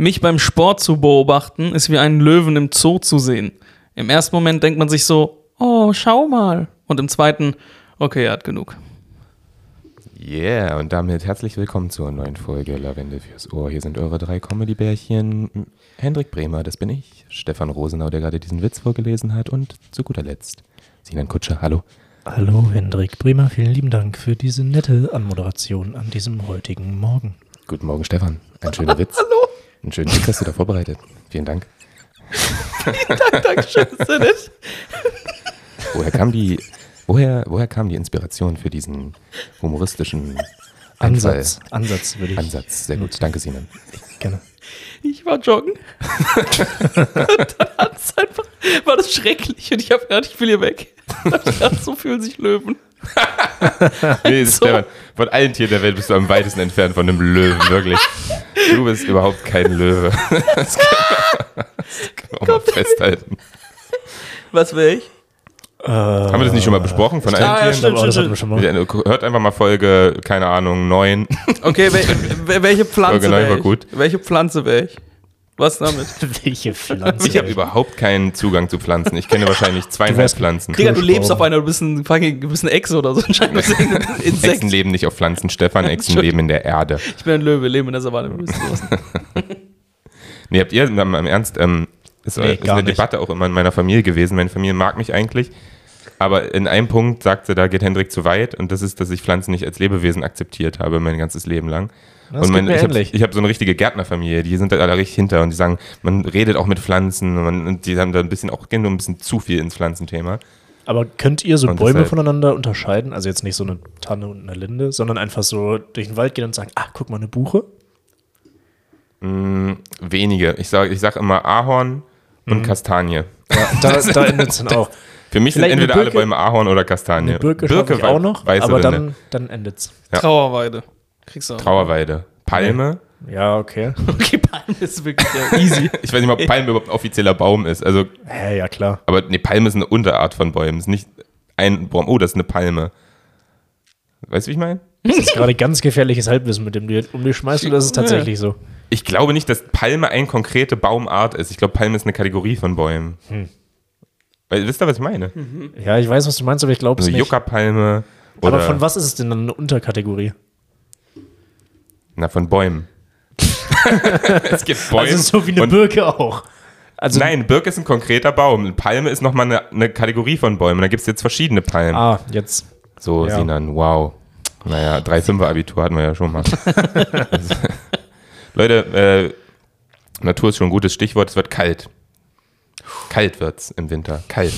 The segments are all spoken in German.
Mich beim Sport zu beobachten, ist wie einen Löwen im Zoo zu sehen. Im ersten Moment denkt man sich so, oh, schau mal. Und im zweiten, okay, er hat genug. Yeah, und damit herzlich willkommen zur neuen Folge Lavende fürs Ohr. Hier sind eure drei Comedy-Bärchen. Hendrik Bremer, das bin ich. Stefan Rosenau, der gerade diesen Witz vorgelesen hat. Und zu guter Letzt Sinan Kutscher, hallo. Hallo Hendrik Bremer, vielen lieben Dank für diese nette Anmoderation an diesem heutigen Morgen. Guten Morgen, Stefan. Ein schöner Witz. Hallo. Einen schönen Witz hast du da vorbereitet. Vielen Dank. Vielen Dank, Dankeschön. Nett. Woher kam die, woher, woher kam die Inspiration für diesen humoristischen Ansatz, Ansatz würde ich Ansatz? Sehr gut. Danke, Sinan. gerne. Ich war joggen. und dann hat's einfach, war das schrecklich. Und ich habe gedacht, ich will hier weg. So fühlen sich Löwen. Nee, So. Stefan, von allen Tieren der Welt bist du am weitesten entfernt von einem Löwen, wirklich. Du bist überhaupt kein Löwe. Das können wir, das wir auch mal festhalten. Was wäre ich? Haben wir das nicht schon mal besprochen von allen Ah, ja, Tieren? stimmt. Aber das hatten wir schon mal. Hört einfach mal Folge, keine Ahnung, 9. Okay, wel, wel- welche Pflanze Folge neun wäre war ich? gut. Welche Pflanze wäre ich? Was damit? Welche Pflanze? Ich habe überhaupt keinen Zugang zu Pflanzen. Ich kenne wahrscheinlich zweieinhalb Pflanzen. Digga, du lebst auf einer, du bist ein Echse oder so. Echsen leben nicht auf Pflanzen, Stefan. Echsen leben in der Erde. Ich bin ein Löwe, lebe in der Savanne. Nee, habt ihr, mal im Ernst, ähm, ist, Nee, ist eine nicht. Debatte auch immer in meiner Familie gewesen. Meine Familie mag mich eigentlich. Aber in einem Punkt sagte, da geht Hendrik zu weit und das ist, dass ich Pflanzen nicht als Lebewesen akzeptiert habe, mein ganzes Leben lang. Das und mein, ich habe hab so eine richtige Gärtnerfamilie, die sind da alle richtig hinter und die sagen, man redet auch mit Pflanzen und, man, und die haben da ein bisschen auch gehen nur ein bisschen zu viel ins Pflanzenthema. Aber könnt ihr so Und Bäume deshalb- voneinander unterscheiden? Also jetzt nicht so eine Tanne und eine Linde, sondern einfach so durch den Wald gehen und sagen, ah, guck mal, eine Buche. Wenige. Ich sage ich sag immer Ahorn Mhm. und Kastanie. Ja, da, da endet es dann auch. Für mich sind Vielleicht eine entweder alle Birke- Bäume Ahorn oder Kastanie. Birke, Birke ich auch noch, weiße aber dann, dann endet es. Ja. Trauerweide. Kriegst du auch. Trauerweide. Palme. Ja, okay. Okay, Palme ist wirklich ja, easy. Ich weiß nicht mal, ob Palme überhaupt ein offizieller Baum ist. Also, Hä, ja, klar. aber nee, Palme ist eine Unterart von Bäumen. Ist nicht ein Baum. Oh, das ist eine Palme. Weißt du, wie ich meine? Das ist gerade ganz gefährliches Halbwissen, mit dem du jetzt um dich schmeißt, oder ist es tatsächlich so? Ich glaube nicht, dass Palme eine konkrete Baumart ist. Ich glaube, Palme ist eine Kategorie von Bäumen. Hm. Weil, wisst ihr, was ich meine? Ja, ich weiß, was du meinst, aber ich glaube es Also nicht. Juckerpalme oder aber von was ist es denn dann eine Unterkategorie? na, von Bäumen. es gibt Bäume. Also so wie eine Birke auch. Also, Nein, Birke ist ein konkreter Baum. Eine Palme ist nochmal eine, eine Kategorie von Bäumen. Da gibt es jetzt verschiedene Palmen. Ah, jetzt. So, Ja. Sinan, wow. Naja, 3,5er Abitur hatten wir ja schon mal. Also, Leute, äh, Natur ist schon ein gutes Stichwort. Es wird kalt. Kalt wird's im Winter. Kalt.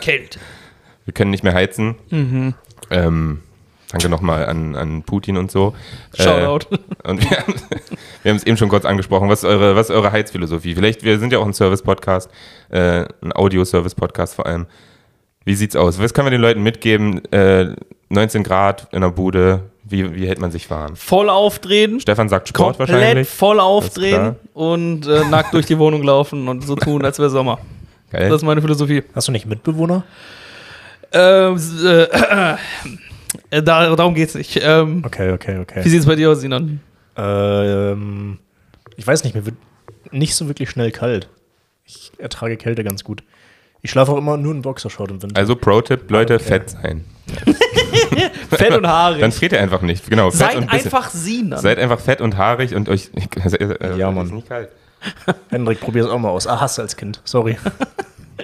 Kält. Wir können nicht mehr heizen. Ähm, danke nochmal an, an Putin und so. Shoutout. Äh, und wir haben, wir haben es eben schon kurz angesprochen. Was ist eure, was ist eure Heizphilosophie? Vielleicht, wir sind ja auch ein Service-Podcast, äh, ein Audio-Service-Podcast vor allem. Wie sieht's aus? Was können wir den Leuten mitgeben? Äh, 19 Grad in der Bude. Wie, wie hält man sich warm? Voll aufdrehen. Stefan sagt Sport Komplett wahrscheinlich. voll aufdrehen und äh, nackt durch die Wohnung laufen und so tun, als wäre Sommer. Geil. Das ist meine Philosophie. Hast du nicht Mitbewohner? Ähm, äh, äh, da, darum geht's nicht. Ähm, Okay, okay, okay. Wie sieht's bei dir aus, Sinan? Ähm, ich weiß nicht, mir wird nicht so wirklich schnell kalt. Ich ertrage Kälte ganz gut. Ich schlafe auch immer nur in Boxershort im Winter. also Pro-Tipp, Leute, Okay. fett sein. Fett und haarig. Dann friert ihr einfach nicht. Genau, fett Seid und bisschen- einfach Sinan. Seid einfach fett und haarig und euch. Äh, Ja, ist Mann. nicht kalt. Hendrik, probier es auch mal aus. Ah, hast du als Kind. Sorry.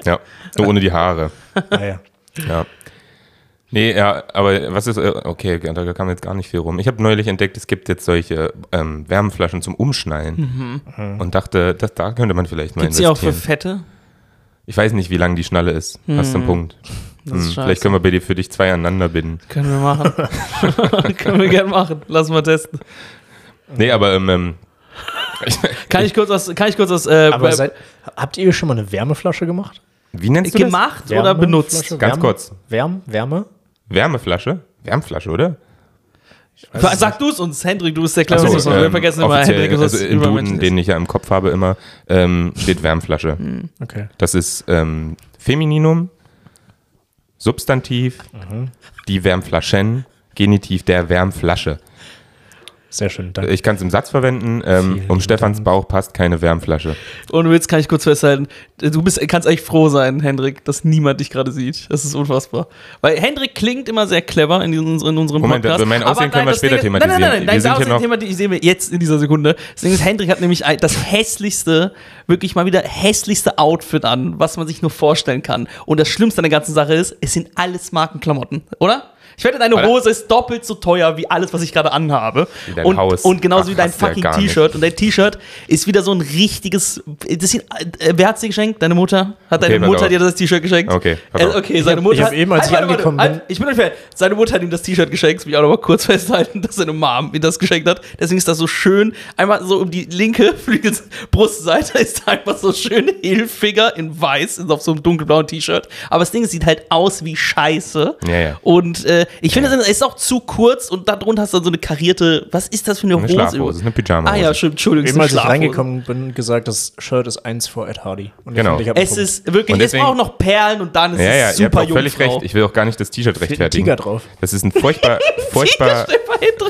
Ja, nur ohne die Haare. naja. Ja. Nee, ja, aber was ist, äh, okay, da kam jetzt gar nicht viel rum. Ich habe neulich entdeckt, es gibt jetzt solche ähm, Wärmflaschen zum Umschnallen und dachte, das, da könnte man vielleicht mal Gibt's die auch für investieren. Fette? Ich weiß nicht, wie lang die Schnalle ist. Hast du einen Punkt? Das Hm, vielleicht können wir bei dir für dich zwei aneinander binden. Können wir machen. Können wir gerne machen. Lass mal testen. Nee, aber ähm, ähm, Kann ich kurz was, kann ich kurz was, äh, Aber seid, habt ihr schon mal eine Wärmeflasche gemacht? wie nennst du das? gemacht oder benutzt? Wärmeflasche? Ganz Wärme? kurz. Wärm? Wärme? Wärmeflasche? Wärmflasche, oder? Sag du es uns, Hendrik, du bist der Ach so, Cleverste. wir ähm, vergessen immer, Hendrik ist also das im. Duden, den ich ja im Kopf habe immer, ähm, steht Wärmflasche. Okay. Das ist ähm, Femininum, Substantiv, die Wärmflaschen, Genitiv der Wärmflasche. Sehr schön, danke. Ich kann es im Satz verwenden. Ähm, um Stefans Dank. Bauch passt keine Wärmflasche. Und jetzt kann ich kurz festhalten, du bist, kannst echt froh sein, Hendrik, dass niemand dich gerade sieht. Das ist unfassbar. Weil Hendrik klingt immer sehr clever in, in unserem Moment, Podcast. über mein Aussehen aber können wir später Ding ist- Nein, nein, nein, thematisieren. nein, Wir dein sind hier Aussehen noch- thematisieren sehen wir jetzt in dieser Sekunde. Ding ist, Hendrik hat nämlich das hässlichste, wirklich mal wieder hässlichste Outfit an, was man sich nur vorstellen kann. Und das Schlimmste an der ganzen Sache ist, es sind alles Markenklamotten, oder? Ich wette, deine? Hose ist doppelt so teuer wie alles, was ich gerade anhabe. Wie dein und, Haus. und genauso Ach, wie dein ja fucking nicht. T-Shirt. Und dein T-Shirt ist wieder so ein richtiges. Das äh, wer hat's dir geschenkt? Deine Mutter? Hat Okay, deine pass Mutter auf. dir das T-Shirt geschenkt? Okay, Äh, okay, seine Mutter. ich hab eben, als ich warte, warte, angekommen halt, bin- ich bin fair. Seine Mutter hat ihm das T-Shirt geschenkt. Das will ich auch noch mal kurz festhalten, dass seine Mom ihm das geschenkt hat. Deswegen ist das so schön. Einmal so um die linke Flügelbrustseite ist da einfach so schön Hilfiger in weiß, ist auf so einem dunkelblauen T-Shirt. Aber das Ding sieht halt aus wie Scheiße. Ja, ja. Und äh, ich finde, es ist auch zu kurz und darunter hast du dann so eine karierte. Was ist das für eine Eine Hose? Schlafhose, eine Pyjamahose. Ah ja, stimmt, Entschuldigung. Eben als ich reingekommen bin, gesagt, das Shirt ist eins vor Ed Hardy. Und ich Genau. ich einen Es Punkt. ist wirklich, Und deswegen- es braucht noch Perlen und dann ist Ja, ja, es super auch völlig recht. Ich will auch gar nicht das T-Shirt rechtfertigen. Tiger drauf. Das ist ein furchtbar, furchtbar, Tiger,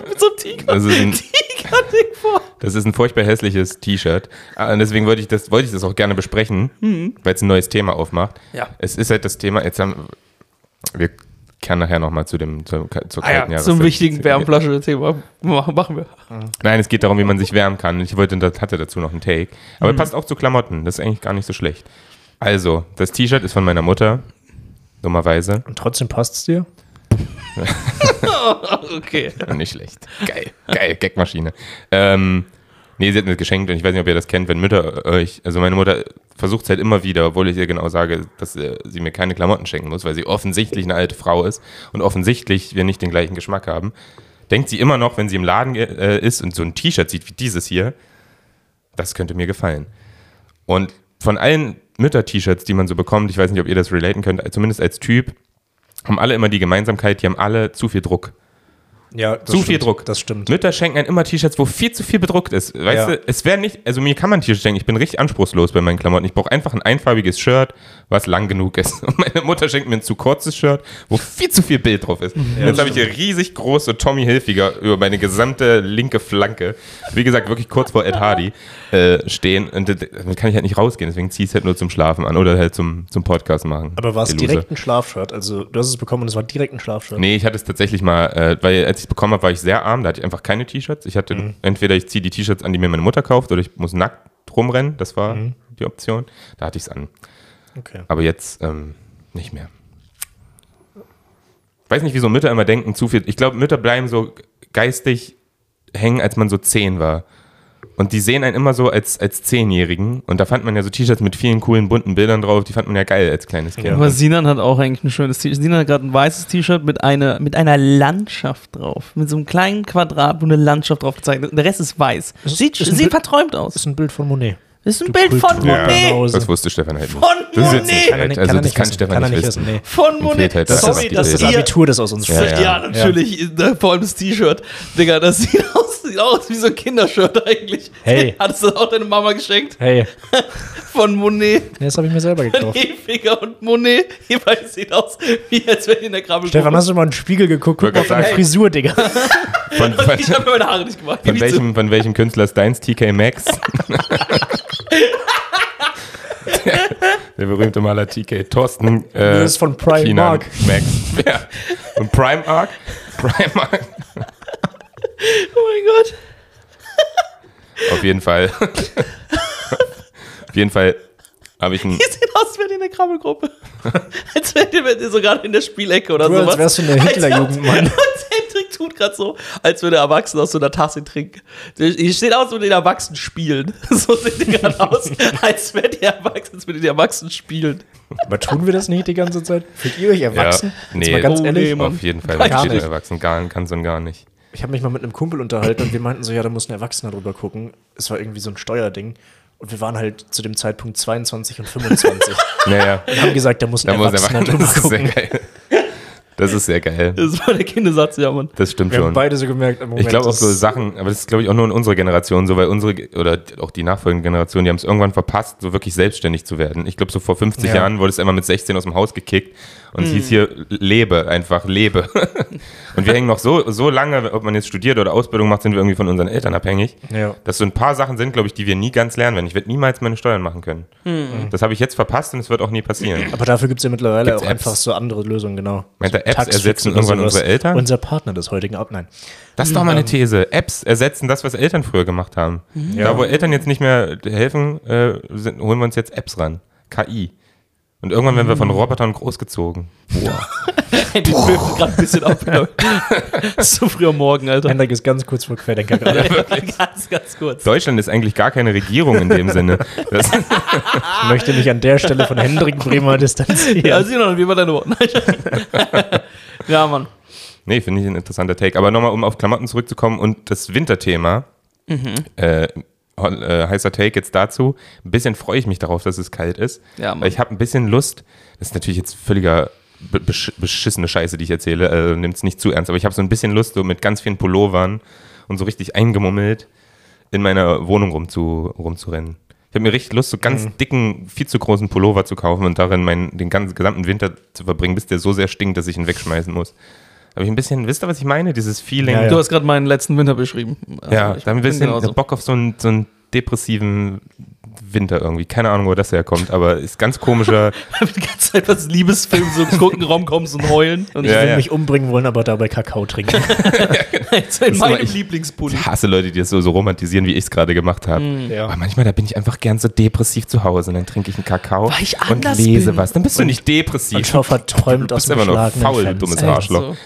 mit so einem Tiger. das ist ein, Tiger-Ding vor. das ist ein furchtbar hässliches T-Shirt. Ah, Und deswegen wollte ich das, wollte ich das auch gerne besprechen, weil es ein neues Thema aufmacht. Ja. Es ist halt das Thema, jetzt haben, wir kehren nachher nochmal zu dem, zur, zur Ah ja, kalten zum Jahreszeit. wichtigen Wärmflasche-Thema. Machen machen wir. Nein, es geht darum, wie man sich wärmen kann. Ich wollte, hatte dazu noch einen Take. Aber passt auch zu Klamotten. Das ist eigentlich gar nicht so schlecht. Also, das T-Shirt ist von meiner Mutter. Dummerweise. Und trotzdem passt es dir? Okay. nicht schlecht. Geil. Geil. Gagmaschine. Ähm, nee, sie hat mir das geschenkt und ich weiß nicht, ob ihr das kennt, wenn Mütter euch, also meine Mutter versucht es halt immer wieder, obwohl ich ihr genau sage, dass äh, sie mir keine Klamotten schenken muss, weil sie offensichtlich eine alte Frau ist und offensichtlich wir nicht den gleichen Geschmack haben. Denkt sie immer noch, wenn sie im Laden äh, ist und so ein T-Shirt sieht wie dieses hier, das könnte mir gefallen. Und von allen Mütter-T-Shirts, die man so bekommt, ich weiß nicht, ob ihr das relaten könnt, zumindest als Typ, haben alle immer die Gemeinsamkeit, die haben alle zu viel Druck. Ja, das Zu viel stimmt. Druck. Das stimmt. Mütter schenken einem immer T-Shirts, wo viel zu viel bedruckt ist. Weißt Ja. du, es wäre nicht, also mir kann man T-Shirts schenken, ich bin richtig anspruchslos bei meinen Klamotten. Ich brauche einfach ein einfarbiges Shirt, was lang genug ist. Und meine Mutter schenkt mir ein zu kurzes Shirt, wo viel zu viel Bild drauf ist. Und jetzt habe ich hier riesig große Tommy Hilfiger über meine gesamte linke Flanke, wie gesagt, wirklich kurz vor Ed Hardy, äh, stehen. Und da- damit kann ich halt nicht rausgehen, deswegen ziehe ich es halt nur zum Schlafen an oder halt zum, zum Podcast machen. Aber war es direkt ein Schlafshirt? Also, du hast es bekommen und es war direkt ein Schlafshirt. Nee, ich hatte es tatsächlich mal, äh, weil als ich es bekommen habe, war ich sehr arm, da hatte ich einfach keine T-Shirts. Ich hatte Mhm. entweder ich ziehe die T-Shirts an, die mir meine Mutter kauft, oder ich muss nackt rumrennen, das war Mhm. die Option. Da hatte ich es an. Okay. Aber jetzt ähm, nicht mehr. Ich weiß nicht, wieso Mütter immer denken, zu viel. Ich glaube, Mütter bleiben so geistig hängen, als man so zehn war. Und die sehen einen immer so als, als Zehnjährigen. Und da fand man ja so T-Shirts mit vielen coolen, bunten Bildern drauf. Die fand man ja geil als kleines Kind. Aber Sinan hat auch eigentlich ein schönes T-Shirt. Sinan hat gerade ein weißes T-Shirt mit, einer- mit einer Landschaft drauf. Mit so einem kleinen Quadrat, wo eine Landschaft drauf gezeichnet ist. Und der Rest ist weiß. Sieht ist sieht Bild- verträumt aus. Das ist ein Bild von Monet. Das ist ein Du Bild von Kultur- Ja, Monet. Hause. das wusste Stefan halt nicht. Von Das ist jetzt Monet. nicht Kann nicht, Also kann das nicht kann. Stefan Kann er nicht wissen. wissen. Nee. Von Monet. halt das Sorry, Abitur. dass Das Abitur, das aus uns Ja. Ja, ja. natürlich. äh, Vor allem das T-Shirt. Digga, das sieht aus, sieht aus wie so ein Kindershirt eigentlich. Hey. Hattest du das auch deine Mama geschenkt? Hey, Von Monet. nee, das habe ich mir selber gekauft. Hefiger und Monet. Jeweils sieht aus, wie als wenn die in der Krabbel Stefan, hast du mal in den Spiegel geguckt? Guck mal auf deine. Frisur, Digga. Von, von, Ich habe mir meine Haare nicht gemacht. von, welchem, von welchem Künstler ist deins? TK Maxx? Der, der berühmte Maler TK Thorsten. Äh, Das ist von Primark. Kienan Max. Ja. Und Primark? Primark? Oh mein Gott. Auf jeden Fall. Auf jeden Fall habe ich ein. Ihr seht aus, ihr in der Krabbelgruppe. als wärt ihr, wärt ihr so gerade in der Spielecke oder Du, als wärst du in der Hitlerjugend, Mann. Tut gerade so, als würde er Erwachsene aus so einer Tasse trinken. Ihr steht aus, als würdet ihr Erwachsenen spielen. So seht ihr gerade aus, als wärt ihr Erwachsen, als würdet ihr Erwachsen spielen. Aber tun wir das nicht die ganze Zeit? Fühlt ihr euch erwachsen? Ja, nee. mal ganz Oh, ehrlich. nee. Auf jeden Fall. Gar nicht. Erwachsen. Gar, ganz und gar nicht. Ich habe mich mal mit einem Kumpel unterhalten und wir meinten so, ja, da muss ein Erwachsener drüber gucken. Es war irgendwie so ein Steuerding. Und wir waren halt zu dem Zeitpunkt 22 und 25 Naja. und haben gesagt, da muss ein Da muss Erwachsener er drüber ist sehr gucken. geil. Das ist sehr geil. Das war der Kindersatz, ja, Mann. Das stimmt Wir haben schon. beide so gemerkt, im Moment, Ich glaube auch so Sachen, aber das ist glaube ich auch nur in unserer Generation so, weil unsere oder auch die nachfolgenden Generationen, die haben es irgendwann verpasst, so wirklich selbstständig zu werden. Ich glaube so vor 50 Ja. Jahren wurde es einmal mit 16 aus dem Haus gekickt und es hieß Mhm. hier lebe, einfach lebe. und wir hängen noch so, so lange, ob man jetzt studiert oder Ausbildung macht, sind wir irgendwie von unseren Eltern abhängig. Ja. Dass so ein paar Sachen sind, glaube ich, die wir nie ganz lernen werden. Ich werde niemals meine Steuern machen können. Mhm. Das habe ich jetzt verpasst und es wird auch nie passieren. Aber dafür gibt es ja mittlerweile Gibt's auch Apps? einfach so andere Lösungen, genau. Meint er, Apps ersetzen irgendwann unsere Eltern? Unser Partner des heutigen Ab. Nein. Das ist doch mal eine These. Apps ersetzen das, was Eltern früher gemacht haben. Ja. Da, wo Eltern jetzt nicht mehr helfen, äh, sind, holen wir uns jetzt Apps ran. KI. Und irgendwann werden wir von Robotern großgezogen. Die dürfte gerade ein bisschen ab. so früh am Morgen, Alter. Hendrik ist ganz kurz vor Querdenker gerade. ganz, ganz kurz. Deutschland ist eigentlich gar keine Regierung in dem Sinne. Das, Ich möchte mich an der Stelle von Hendrik Bremer distanzieren. Ja, sieh noch, wie war deine Worte? ja, Mann. nee, finde ich ein interessanter Take. Aber nochmal, um auf Klamotten zurückzukommen und das Winterthema. Äh, hol- äh, heißer Take jetzt dazu. Ein bisschen freue ich mich darauf, dass es kalt ist. Ja, Mann. Weil ich habe ein bisschen Lust. Das ist natürlich jetzt völliger be- besch beschissene Scheiße, die ich erzähle. Äh, Nimmt es nicht zu ernst. Aber ich habe so ein bisschen Lust, so mit ganz vielen Pullovern und so richtig eingemummelt in meiner Wohnung rumzu, rumzurennen. Ich habe mir richtig Lust, so ganz dicken, viel zu großen Pullover zu kaufen und darin meinen, den ganzen gesamten Winter zu verbringen, bis der so sehr stinkt, dass ich ihn wegschmeißen muss. Habe ich ein bisschen, wisst ihr, was ich meine? Dieses Feeling. Ja, ja. Du hast gerade meinen letzten Winter beschrieben. Also, Ja, da habe ich ein bisschen genauso. Bock auf so einen, so einen depressiven Winter irgendwie. Keine Ahnung, wo das herkommt, aber ist ganz komischer. die ganze Zeit was Liebesfilm so gucken, Raum kommst und heulen. Und Ich Ja, will ja. mich umbringen wollen, aber dabei Kakao trinken. jetzt in meinem ich- Lieblingspulli. Ich hasse Leute, die das so, so romantisieren, wie ich es gerade gemacht habe. Ja. Aber manchmal, da bin ich einfach gern so depressiv zu Hause und dann trinke ich einen Kakao Weil ich und anders lese bin. was. Dann bist du nicht depressiv. Und schau verträumt Du aus bist dem einfach nur geschlagenen faul, dummes Echt Arschloch. so.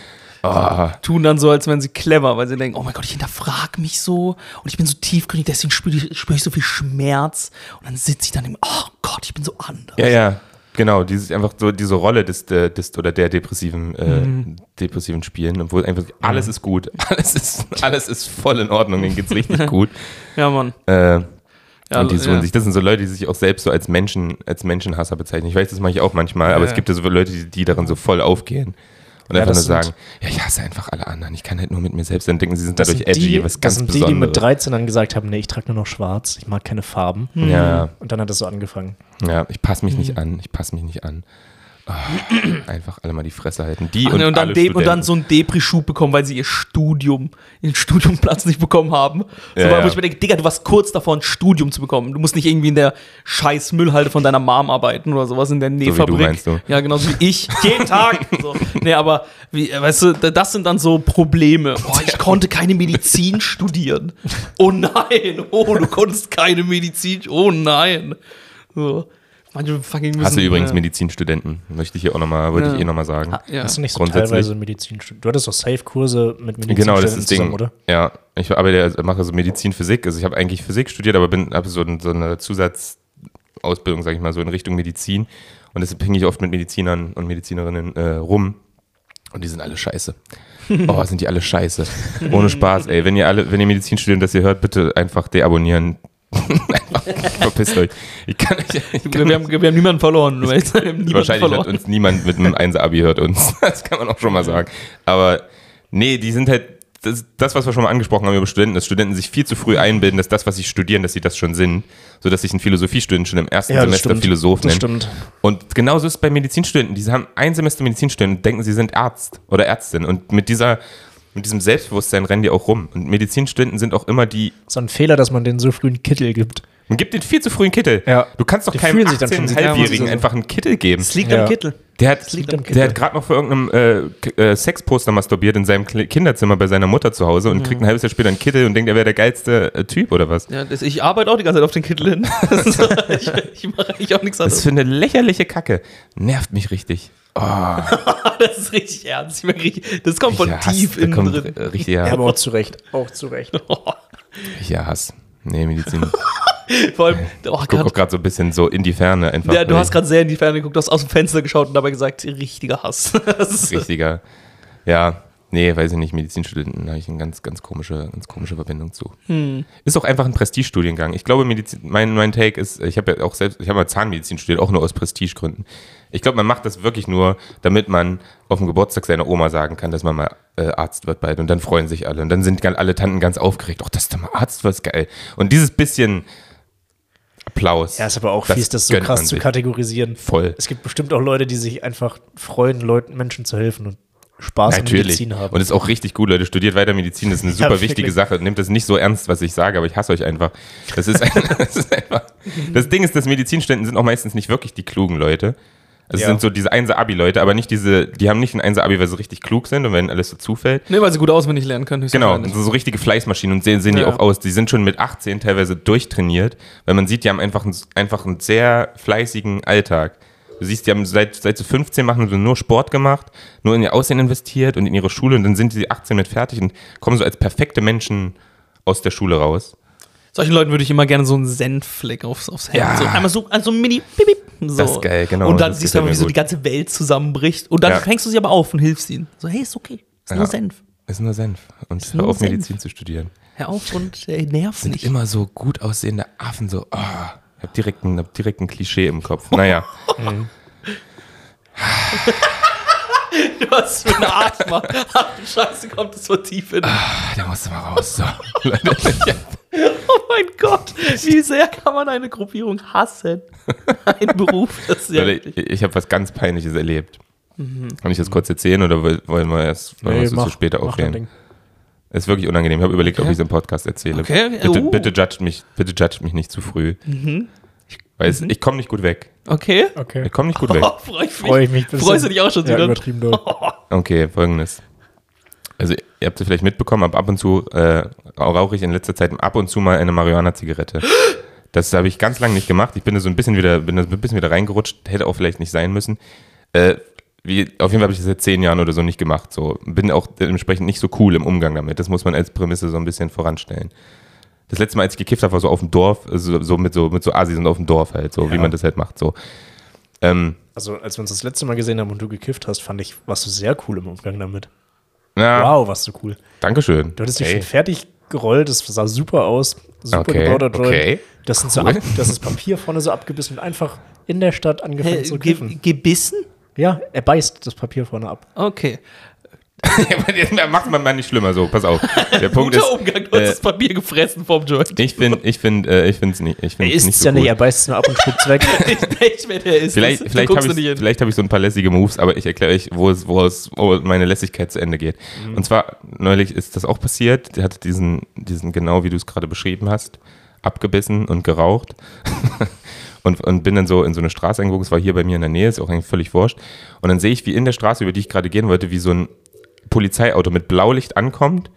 Ah, Tun dann so, als wären sie clever, weil sie denken, oh mein Gott, ich hinterfrag mich so und ich bin so tiefgründig, deswegen spüre ich, spür ich so viel Schmerz. Und dann sitze ich dann im, oh Gott, ich bin so anders. ja, ja. Genau, dieses einfach so diese Rolle des, äh, des oder der depressiven, äh, Mhm. depressiven Spielen, obwohl einfach alles ist gut, alles ist, alles ist voll in Ordnung, denen geht's richtig gut. Ja, Mann. Äh, Ja, und die suchen ja. sich, das sind so Leute, die sich auch selbst so als Menschen, als Menschenhasser bezeichnen. Ich weiß, das mache ich auch manchmal, aber Ja. es gibt ja so Leute, die, die darin so voll aufgehen. Und Ja, einfach nur das sagen, ja, ich hasse einfach alle anderen. Ich kann halt nur mit mir selbst dann denken, sie sind Das dadurch sind, edgy, die, was das ganz sind die, die Besonderes. mit 13 dann gesagt haben, nee, ich trage nur noch schwarz, ich mag keine Farben. ja, Und dann hat es so angefangen. ja, ich passe mich Mhm. nicht an, ich passe mich nicht an. Ah, einfach alle mal die Fresse halten. Die Ach, und, und, dann und dann so einen Depri-Schub bekommen, weil sie ihr Studium, ihren Studiumplatz nicht bekommen haben. So, Ja, ja. Wo ich mir denke, Digga, du warst kurz davor, ein Studium zu bekommen. Du musst nicht irgendwie in der scheiß Müllhalde von deiner Mom arbeiten oder sowas in der Nähfabrik. meinst du. Ja, genauso wie ich. Jeden Tag. So. Nee, aber wie, äh, weißt du, da- das sind dann so Probleme. Oh, ich konnte keine Medizin studieren. Oh nein. Oh, du konntest keine Medizin. Oh nein. So. Manche fucking müssen. Hast du übrigens ja. Medizinstudenten, möchte ich hier auch nochmal, wollte Ja. ich eh nochmal sagen. Ah, Ja. Hast du nicht so Grundsätzlich. teilweise Medizin Du hattest doch Safe-Kurse mit Medizin Genau, das ist das Ding. zusammen, oder? Ja, ich arbeite, also mache so Medizin, Physik. Also ich habe eigentlich Physik studiert, aber bin habe so, ein- so eine Zusatzausbildung, sage ich mal, so in Richtung Medizin. Und deshalb hänge ich oft mit Medizinern und Medizinerinnen äh, rum. Und die sind alle scheiße. Oh, sind die alle scheiße. Ohne Spaß, ey. Wenn ihr alle, wenn ihr Medizin studiert, das ihr hört, bitte einfach deabonnieren. Verpisst euch. Ich kann ich kann Wir haben, wir haben niemanden verloren. Niemanden Wahrscheinlich hört verloren. uns niemand mit einem 1-Abi hört uns. Das kann man auch schon mal sagen. Aber nee, die sind halt, das, das, was wir schon mal angesprochen haben über Studenten, dass Studenten sich viel zu früh einbilden, dass das, was sie studieren, dass sie das schon sind. Sodass sich ein Philosophiestudent schon im ersten Semester Philosoph das nennt. stimmt. Und genauso ist es bei Medizinstudenten. Die haben ein Semester Medizinstudenten und denken, sie sind Arzt oder Ärztin. Und mit dieser, mit diesem Selbstbewusstsein rennen die auch rum. Und Medizinstudenten sind auch immer die, So ein Fehler, dass man denen so früh einen Kittel gibt. man gibt den viel zu früh einen Kittel. Ja. Du kannst doch Die keinem fühlen sich dann schon sehr- 18-Halbjährigen Ja, einfach einen Kittel geben. Es liegt Ja. am Kittel. Der hat, der hat gerade noch für irgendeinem äh, äh, Sexposter masturbiert in seinem Kinderzimmer bei seiner Mutter zu Hause und kriegt ein halbes Jahr später einen Kittel und denkt, er wäre der geilste äh, Typ oder was. Ja, das, ich arbeite auch die ganze Zeit auf den Kittel hin. Das ist so, ich, ich mache eigentlich auch nichts Was anderes. für eine lächerliche Kacke. Nervt mich richtig. Oh, Das ist richtig ernst. Ich merke richtig, das kommt von Hass. tief Da innen kommt drin. Richtiger, Ja, aber auch zu Recht. Auch zu Recht. richtiger Hass. Nee, Medizin. Vor allem, oh, Guck grad, auch gerade so ein bisschen so in die Ferne einfach. ja, du hast gerade sehr in die Ferne geguckt, du hast aus dem Fenster geschaut und dabei gesagt, richtiger Hass. Richtiger. Ja, Nee, weiß ich nicht. Medizinstudenten habe ich eine ganz, ganz komische, ganz komische Verbindung zu. Ist auch einfach ein Prestigestudiengang. Ich glaube, Medizin, mein, mein Take ist, ich habe ja auch selbst, ich habe mal Zahnmedizin studiert, auch nur aus Prestigegründen. Ich glaube, man macht das wirklich nur, damit man auf dem Geburtstag seiner Oma sagen kann, dass man mal äh, Arzt wird bald. Und dann freuen sich alle. Und dann sind alle Tanten ganz aufgeregt. Ach, dass du mal Arzt wirst, geil. Und dieses bisschen Applaus. Ja, ist aber auch das fies, das so krass zu kategorisieren. Voll. Es gibt bestimmt auch Leute, die sich einfach freuen, Leuten, Menschen zu helfen und Spaß Natürlich. Medizin haben. Und ist auch richtig gut, Leute. Studiert weiter Medizin, das ist eine Ja, super wirklich. wichtige Sache. Nehmt das nicht so ernst, was ich sage, aber ich hasse euch einfach. Das ist, ein, das ist einfach. Das Ding ist, dass Medizinstudenten sind auch meistens nicht wirklich die klugen Leute. Es Ja. sind so diese Einser-Abi-Leute, aber nicht diese, die haben nicht ein Einser-Abi, weil sie richtig klug sind und wenn alles so zufällt. Nee, weil sie gut auswendig lernen können. Genau, so, so richtige Fleißmaschinen und sehen, sehen die Ja. auch aus. Die sind schon mit 18 teilweise durchtrainiert, weil man sieht, die haben einfach einen, einfach einen sehr fleißigen Alltag. Du siehst, die haben seit, seit sie 15 machen sie nur Sport gemacht, nur in ihr Aussehen investiert und in ihre Schule und dann sind sie 18 mit fertig und kommen so als perfekte Menschen aus der Schule raus. Solchen Leuten würde ich immer gerne so einen Senffleck aufs, aufs Hemd. Ja. So einmal so, also ein Mini. Bip, so. Das ist geil, genau, Und dann siehst du aber, wie so die ganze Welt zusammenbricht. Und dann Ja. fängst du sie aber auf und hilfst ihnen. So, hey, ist okay. Ist Ja. nur Senf. Ist nur Senf. Und hör nur auf, Senf. Medizin zu studieren. Hör auf und äh, nerv Sind nicht. immer so gut aussehende Affen, so, oh, ich hab direkt ein, hab direkt ein Klischee im Kopf. Naja. Was für eine Art, Mann. Ach, du Scheiße, kommt das so tief hin. Der musste mal raus. So. Oh mein Gott, wie sehr kann man eine Gruppierung hassen? Ein Beruf, das ist ja ich ich habe was ganz Peinliches erlebt. Mhm. Kann ich das kurz erzählen oder wollen wir erst wollen wir Nee, es so später. Ist wirklich unangenehm. Ich habe überlegt, ob Okay. ich es im Podcast erzähle. Okay, Bitte, uh. bitte judgt mich, bitte judgt mich nicht zu früh. Ich, weil es, ich komme nicht gut weg. Okay. Ich Okay. komme nicht gut weg. Oh, freu ich mich. Freue ich mich. Freust du dich auch schon ja, wieder? übertrieben doll. Okay, folgendes. Also, ihr habt es vielleicht mitbekommen, aber ab und zu äh, rauche ich in letzter Zeit ab und zu mal eine Marihuana-Zigarette. Das habe ich ganz lange nicht gemacht. Ich bin da so ein bisschen wieder, bin da ein bisschen wieder reingerutscht. Hätte auch vielleicht nicht sein müssen. Äh, wie, auf jeden Fall habe ich das seit zehn Jahren oder so nicht gemacht. So, bin auch dementsprechend nicht so cool im Umgang damit. Das muss man als Prämisse so ein bisschen voranstellen. Das letzte Mal, als ich gekifft habe, war so auf dem Dorf, also so mit so, mit so Asis und auf dem Dorf halt, so wie Ja. man das halt macht. So. Ähm, Also, als wir uns das letzte Mal gesehen haben und du gekifft hast, fand ich, warst du sehr cool im Umgang damit. na, Wow, warst du cool. Dankeschön. Du hattest dich Hey. schon fertig gerollt, das sah super aus. Super Okay, gebauter Joint. okay. Das, sind so Cool. ab, das ist Papier vorne so abgebissen und einfach in der Stadt angefangen Hey, zu ge kiffen. gebissen? Ja, er beißt das Papier vorne ab. Okay. Ja, macht man mal nicht schlimmer so, pass auf. Der Punkt Guter ist, Umgang, du hast äh, das Papier gefressen vom Joint. ich finde, ich finde, äh, ich nicht, ich Er finde isst nicht es so ja nicht, cool. er beißt es nur ab und spuckt es weg. ich nicht, wenn der ist. Vielleicht, vielleicht habe nicht ich, vielleicht habe ich so ein paar lässige Moves, aber ich erkläre euch, wo es, wo es, wo meine Lässigkeit zu Ende geht. Mhm. Und zwar neulich ist das auch passiert. Der hat diesen, diesen genau wie du es gerade beschrieben hast, abgebissen und geraucht. Und, und bin dann so in so eine Straße eingeguckt, es war hier bei mir in der Nähe, ist auch eigentlich völlig wurscht. Und dann sehe ich, wie in der Straße, über die ich gerade gehen wollte, wie so ein Polizeiauto mit Blaulicht ankommt,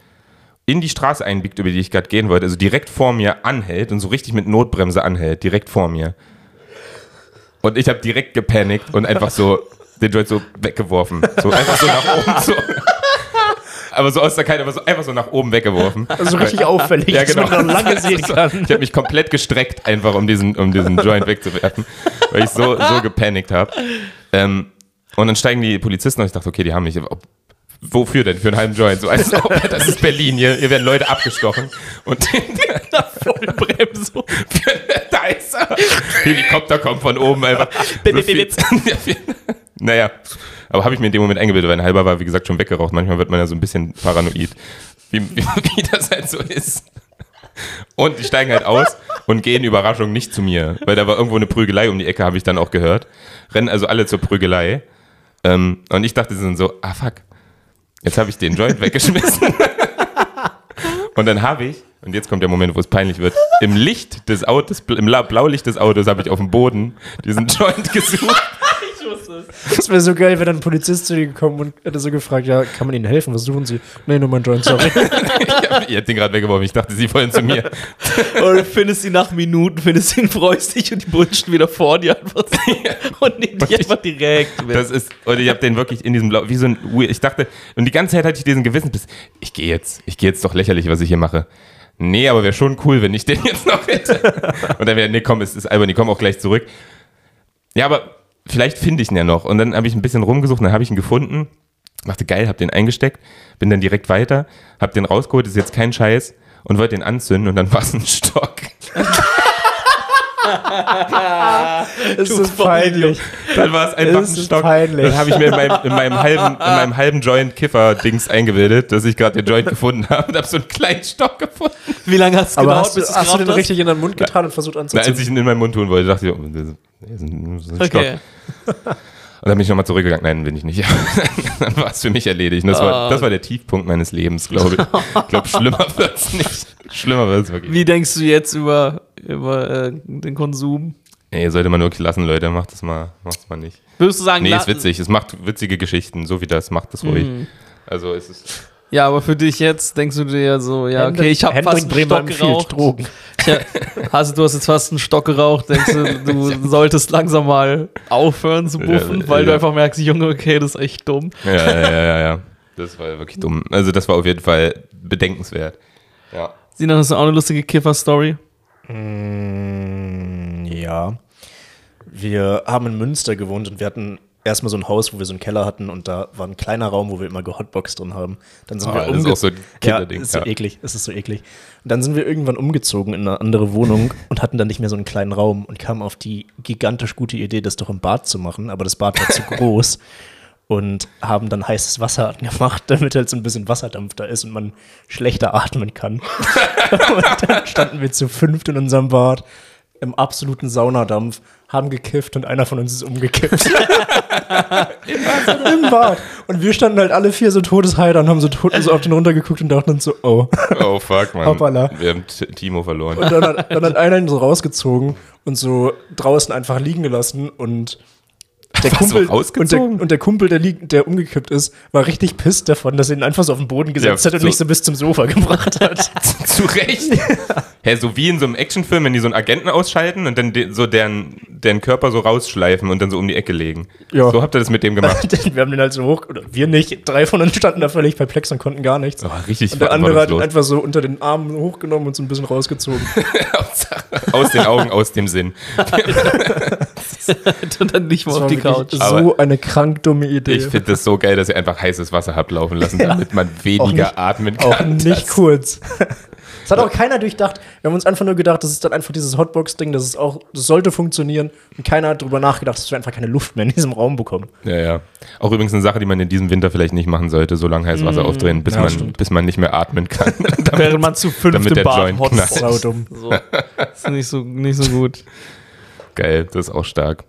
in die Straße einbiegt, über die ich gerade gehen wollte, also direkt vor mir anhält und so richtig mit Notbremse anhält, direkt vor mir. Und ich habe direkt gepanikt und einfach so den Joint so weggeworfen. So einfach so nach oben. So. Aber so aus der Kite, aber so einfach so nach oben weggeworfen. Also richtig auffällig, Ja, genau. dass man noch lange sehen So, kann. Ich habe mich komplett gestreckt, einfach um diesen, um diesen Joint wegzuwerfen, weil ich so, so gepanikt habe. Ähm, und dann steigen die Polizisten und ich dachte, okay, die haben mich. Wofür denn? Für einen halben Joint? So, als ob, das ist Berlin, hier, hier werden Leute abgestochen. Und Vollbremsung. da ist er. Helikopter kommt von oben einfach. Bip, naja, aber habe ich mir in dem Moment eingebildet, weil ein halber war, wie gesagt, schon weggeraucht. Manchmal wird man ja so ein bisschen paranoid, wie, wie, wie das halt so ist. Und die steigen halt aus und gehen Überraschung nicht zu mir, weil da war irgendwo eine Prügelei um die Ecke, habe ich dann auch gehört. Rennen also alle zur Prügelei. Ähm, und ich dachte, sie sind so, ah fuck, jetzt habe ich den Joint weggeschmissen. Und dann habe ich, und jetzt kommt der Moment, wo es peinlich wird, im Licht des Autos, im La- Blaulicht des Autos habe ich auf dem Boden diesen Joint gesucht. Wusste es. Das wäre so geil, wenn dann ein Polizist zu dir gekommen und hätte so gefragt, ja, kann man Ihnen helfen? Was suchen Sie? Nee, nur mein Joint, sorry. Ich hab den gerade weggeworfen. Ich dachte, sie wollen zu mir. Und du findest sie nach Minuten, findest ihn, freust dich und die Bullen stehen wieder vor dir einfach so und nehmen dich einfach direkt mit. Das ist, und ich habe den wirklich in diesem Blau, wie so ein, ich dachte, und die ganze Zeit hatte ich diesen Gewissensbiss, ich gehe jetzt, ich gehe jetzt doch lächerlich, was ich hier mache. Nee, aber wäre schon cool, wenn ich den jetzt noch hätte. Und dann wäre, nee, komm, es ist albern, die kommen auch gleich zurück. Ja, aber vielleicht finde ich ihn ja noch. Und dann habe ich ein bisschen rumgesucht, dann habe ich ihn gefunden. Dachte, geil, hab den eingesteckt, bin dann direkt weiter, hab den rausgeholt, ist jetzt kein Scheiß und wollte den anzünden und dann war es ein Stock. Es ist peinlich. Dann war es einfach Es ein Stock. peinlich. Dann habe ich mir in meinem, in meinem halben, in meinem halben Joint-Kiffer-Dings eingebildet, dass ich gerade den Joint gefunden habe und habe so einen kleinen Stock gefunden. Wie lange hast du Aber gedauert, hast, du- bis du's hast du den richtig in deinen Mund getan und versucht Na, als ich ihn in meinen Mund tun wollte, dachte ich, oh, das ist ein, das ist ein Okay. Stock. Und dann bin ich nochmal zurückgegangen. Nein, bin ich nicht. dann war es für mich erledigt. Das, Ah. war, das war der Tiefpunkt meines Lebens, glaube ich. Ich glaube, schlimmer wird es nicht. Schlimmer wird es wirklich. Wie denkst du jetzt über, über äh, den Konsum? Nee, sollte man wirklich lassen, Leute. Macht das mal, macht das mal nicht. Würdest du sagen, Nee, ist witzig. Es macht witzige Geschichten. So wie das, macht das ruhig. Mhm. Also es ist. Ja, aber für dich jetzt denkst du dir ja so, ja, okay, ich habe fast einen Bremer Stock geraucht. Drogen. Ja, also du hast jetzt fast einen Stock geraucht, denkst du, du solltest langsam mal aufhören zu buffen, Ja, weil du ja. einfach merkst, Junge, okay, das ist echt dumm. Ja, ja, ja, ja, ja. Das war wirklich dumm. Also das war auf jeden Fall bedenkenswert. Ja. Sina, hast du auch eine lustige Kiffer-Story? Mm, ja. Wir haben in Münster gewohnt und wir hatten erstmal so ein Haus, wo wir so einen Keller hatten und da war ein kleiner Raum, wo wir immer gehotbox drin haben. Dann sind Ah, wir das ist umge- auch so ein Ja, Kinderding. ist so ja. eklig. Es ist so eklig. Und dann sind wir irgendwann umgezogen in eine andere Wohnung und hatten dann nicht mehr so einen kleinen Raum und kamen auf die gigantisch gute Idee, das doch im Bad zu machen. Aber das Bad war zu groß und haben dann heißes Wasser angemacht, damit halt so ein bisschen Wasserdampf da ist und man schlechter atmen kann. und dann standen wir zu fünft in unserem Bad im absoluten Saunadampf, haben gekifft und einer von uns ist umgekippt. Im Bad. Und wir standen halt alle vier so todesheiter und haben so, tot, so auf den runtergeguckt und dachten uns so, oh. Oh fuck, man. Hoppala. Wir haben Timo verloren. Und dann hat, dann hat einer ihn so rausgezogen und so draußen einfach liegen gelassen und der Kumpel und, der, und der Kumpel, der, lieg, der umgekippt ist, war richtig pisst davon, dass er ihn einfach so auf den Boden gesetzt Ja, hat und so- nicht so bis zum Sofa gebracht hat. Zu Recht. Hä, so wie in so einem Actionfilm, wenn die so einen Agenten ausschalten und dann so deren, deren Körper so rausschleifen und dann so um die Ecke legen. Ja. So habt ihr das mit dem gemacht. wir haben den halt so hoch, oder wir nicht, drei von uns standen da völlig perplex und konnten gar nichts. Oh, richtig Und der andere hat ihn einfach so unter den Armen hochgenommen und so ein bisschen rausgezogen. Aus den Augen, aus dem Sinn. Und dann nicht mal Das auf die Couch. so eine krank dumme Idee. Ich finde das so geil, dass ihr einfach heißes Wasser habt laufen lassen, damit man Auch weniger nicht- atmen Auch kann. nicht kurz. Das hat auch keiner durchdacht. Wir haben uns einfach nur gedacht, das ist dann einfach dieses Hotbox-Ding, das ist auch, das sollte funktionieren. Und keiner hat drüber nachgedacht, dass wir einfach keine Luft mehr in diesem Raum bekommen. Ja, ja. Auch übrigens eine Sache, die man in diesem Winter vielleicht nicht machen sollte, so lange heißes Wasser aufdrehen, bis, ja, man, stimmt. bis man nicht mehr atmen kann. Während man zu fünft damit im der Bad Joint hot dumm. So. Das ist nicht so, nicht so gut. Geil, das ist auch stark.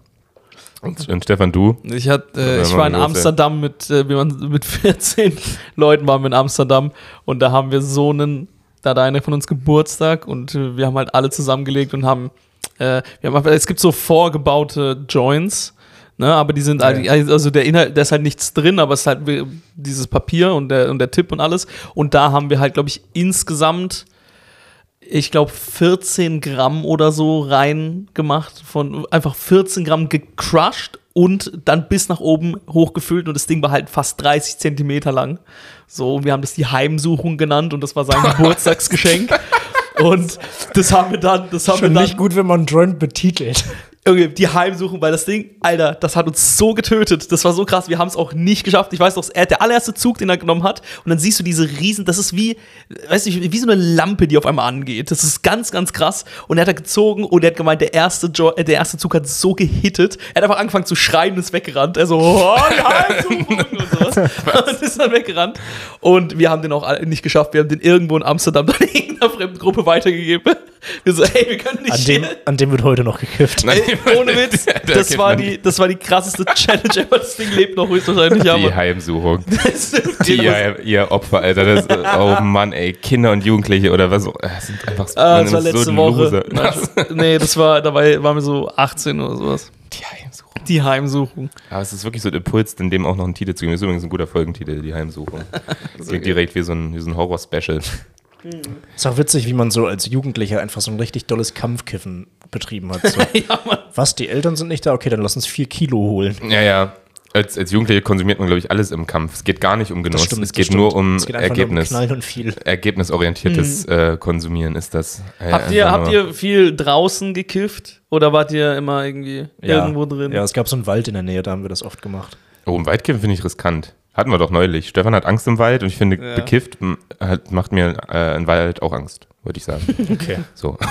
Und, und Stefan, du? Ich, hat, äh, ich war in. Amsterdam mit, äh, mit 14 Leuten waren wir in Amsterdam und da haben wir so einen, da hat einer von uns Geburtstag und äh, wir haben halt alle zusammengelegt und haben, äh, wir haben es gibt so vorgebaute Joints, ne, aber die sind, halt, also der Inhalt, da ist halt nichts drin, aber es ist halt dieses Papier und der, und der Tipp und alles. Und da haben wir halt, glaube ich, insgesamt ich glaube, 14 Gramm oder so reingemacht, von einfach 14 Gramm gecrushed und dann bis nach oben hochgefüllt und das Ding war halt fast 30 Zentimeter lang. So, und wir haben das die Heimsuchung genannt und das war sein Geburtstagsgeschenk. Und das haben wir dann, das haben Schon wir dann, nicht gut, wenn man einen Joint betitelt. Irgendwie die Heimsuchung, weil das Ding, Alter, das hat uns so getötet. Das war so krass. Wir haben es auch nicht geschafft. Ich weiß noch, er, der allererste Zug, den er genommen hat, und dann siehst du diese Riesen, das ist wie, weiß nicht, wie so eine Lampe, die auf einmal angeht. Das ist ganz, ganz krass. Und er hat da gezogen und er hat gemeint, der erste, jo äh, der erste Zug hat so gehittet. Er hat einfach angefangen zu schreien und ist weggerannt. Er so, oh, die Heimsuchung und sowas. und ist dann weggerannt. Und wir haben den auch nicht geschafft. Wir haben den irgendwo in Amsterdam dann irgendeiner fremden Gruppe weitergegeben. Wir so, hey, wir können nicht An dem, an dem wird heute noch gekifft. Nein, Ey, ohne Witz, Da das war, die, das war die krasseste Challenge ever. Das Ding lebt noch höchstwahrscheinlich, Die aber. Heimsuchung. Das Die, ihr, ihr Opfer, Alter. Das, oh Mann, ey. Kinder und Jugendliche oder was. auch- Das sind einfach so, Ah, das war letzte so Woche. Loser. Nein, nee, das war, dabei waren wir so 18 oder sowas. Die Heimsuchung. Die Heimsuchung. Aber es ist wirklich so ein Impuls, in dem auch noch einen Titel zu geben. Das ist übrigens ein guter Folgentitel, die Heimsuchung. Klingt direkt wie so ein, wie so ein Horror-Special. Ist auch witzig, wie man so als Jugendlicher einfach so ein richtig dolles Kampfkiffen betrieben hat. So, Ja, Mann. was, die Eltern sind nicht da? Okay, dann lass uns vier Kilo holen. Ja, ja. Als, als Jugendliche konsumiert man, glaube ich, alles im Kampf. Es geht gar nicht um Genuss. es das geht stimmt. nur um es geht Ergebnis. Nur um Knallen und viel. Ergebnisorientiertes äh, Konsumieren ist das. Äh, Habt ihr, habt ihr viel draußen gekifft? Oder wart ihr immer irgendwie irgendwo drin? Ja, es gab so einen Wald in der Nähe, da haben wir das oft gemacht. Oh, im Weitkiffen finde ich riskant. Hatten wir doch neulich. Stefan hat Angst im Wald und ich finde, Ja. bekifft hat, macht mir äh, ein Wald auch Angst, würde ich sagen. Okay. So.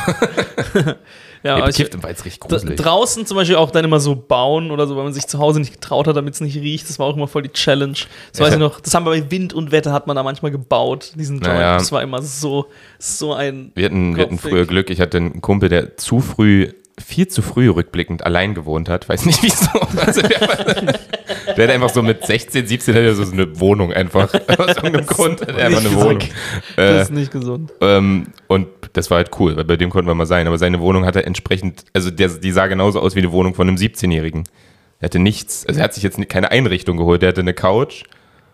Ja, Ey, aber ich, bekifft im Wald ist richtig gruselig. draußen zum Beispiel auch dann immer so bauen oder so, weil man sich zu Hause nicht getraut hat, damit es nicht riecht. Das war auch immer voll die Challenge. Das Ja. weiß ich noch. Das haben wir bei Wind und Wetter hat man da manchmal gebaut, diesen Joint. Naja. Das war immer so, so ein. Wir hatten, wir hatten früher Glück. Ich hatte einen Kumpel, der zu früh, viel zu früh rückblickend allein gewohnt hat. Weiß nicht wieso. Also der, der hat einfach so mit 16, 17 hat er so eine Wohnung einfach. Aus irgendeinem Grund hat er einfach eine Wohnung. Das Äh, ist nicht gesund. ähm, und das war halt cool, weil bei dem konnten wir mal sein. Aber seine Wohnung hatte entsprechend, also der, die sah genauso aus wie eine Wohnung von einem 17-Jährigen. Er hatte nichts, also er hat sich jetzt keine Einrichtung geholt. Der hatte eine Couch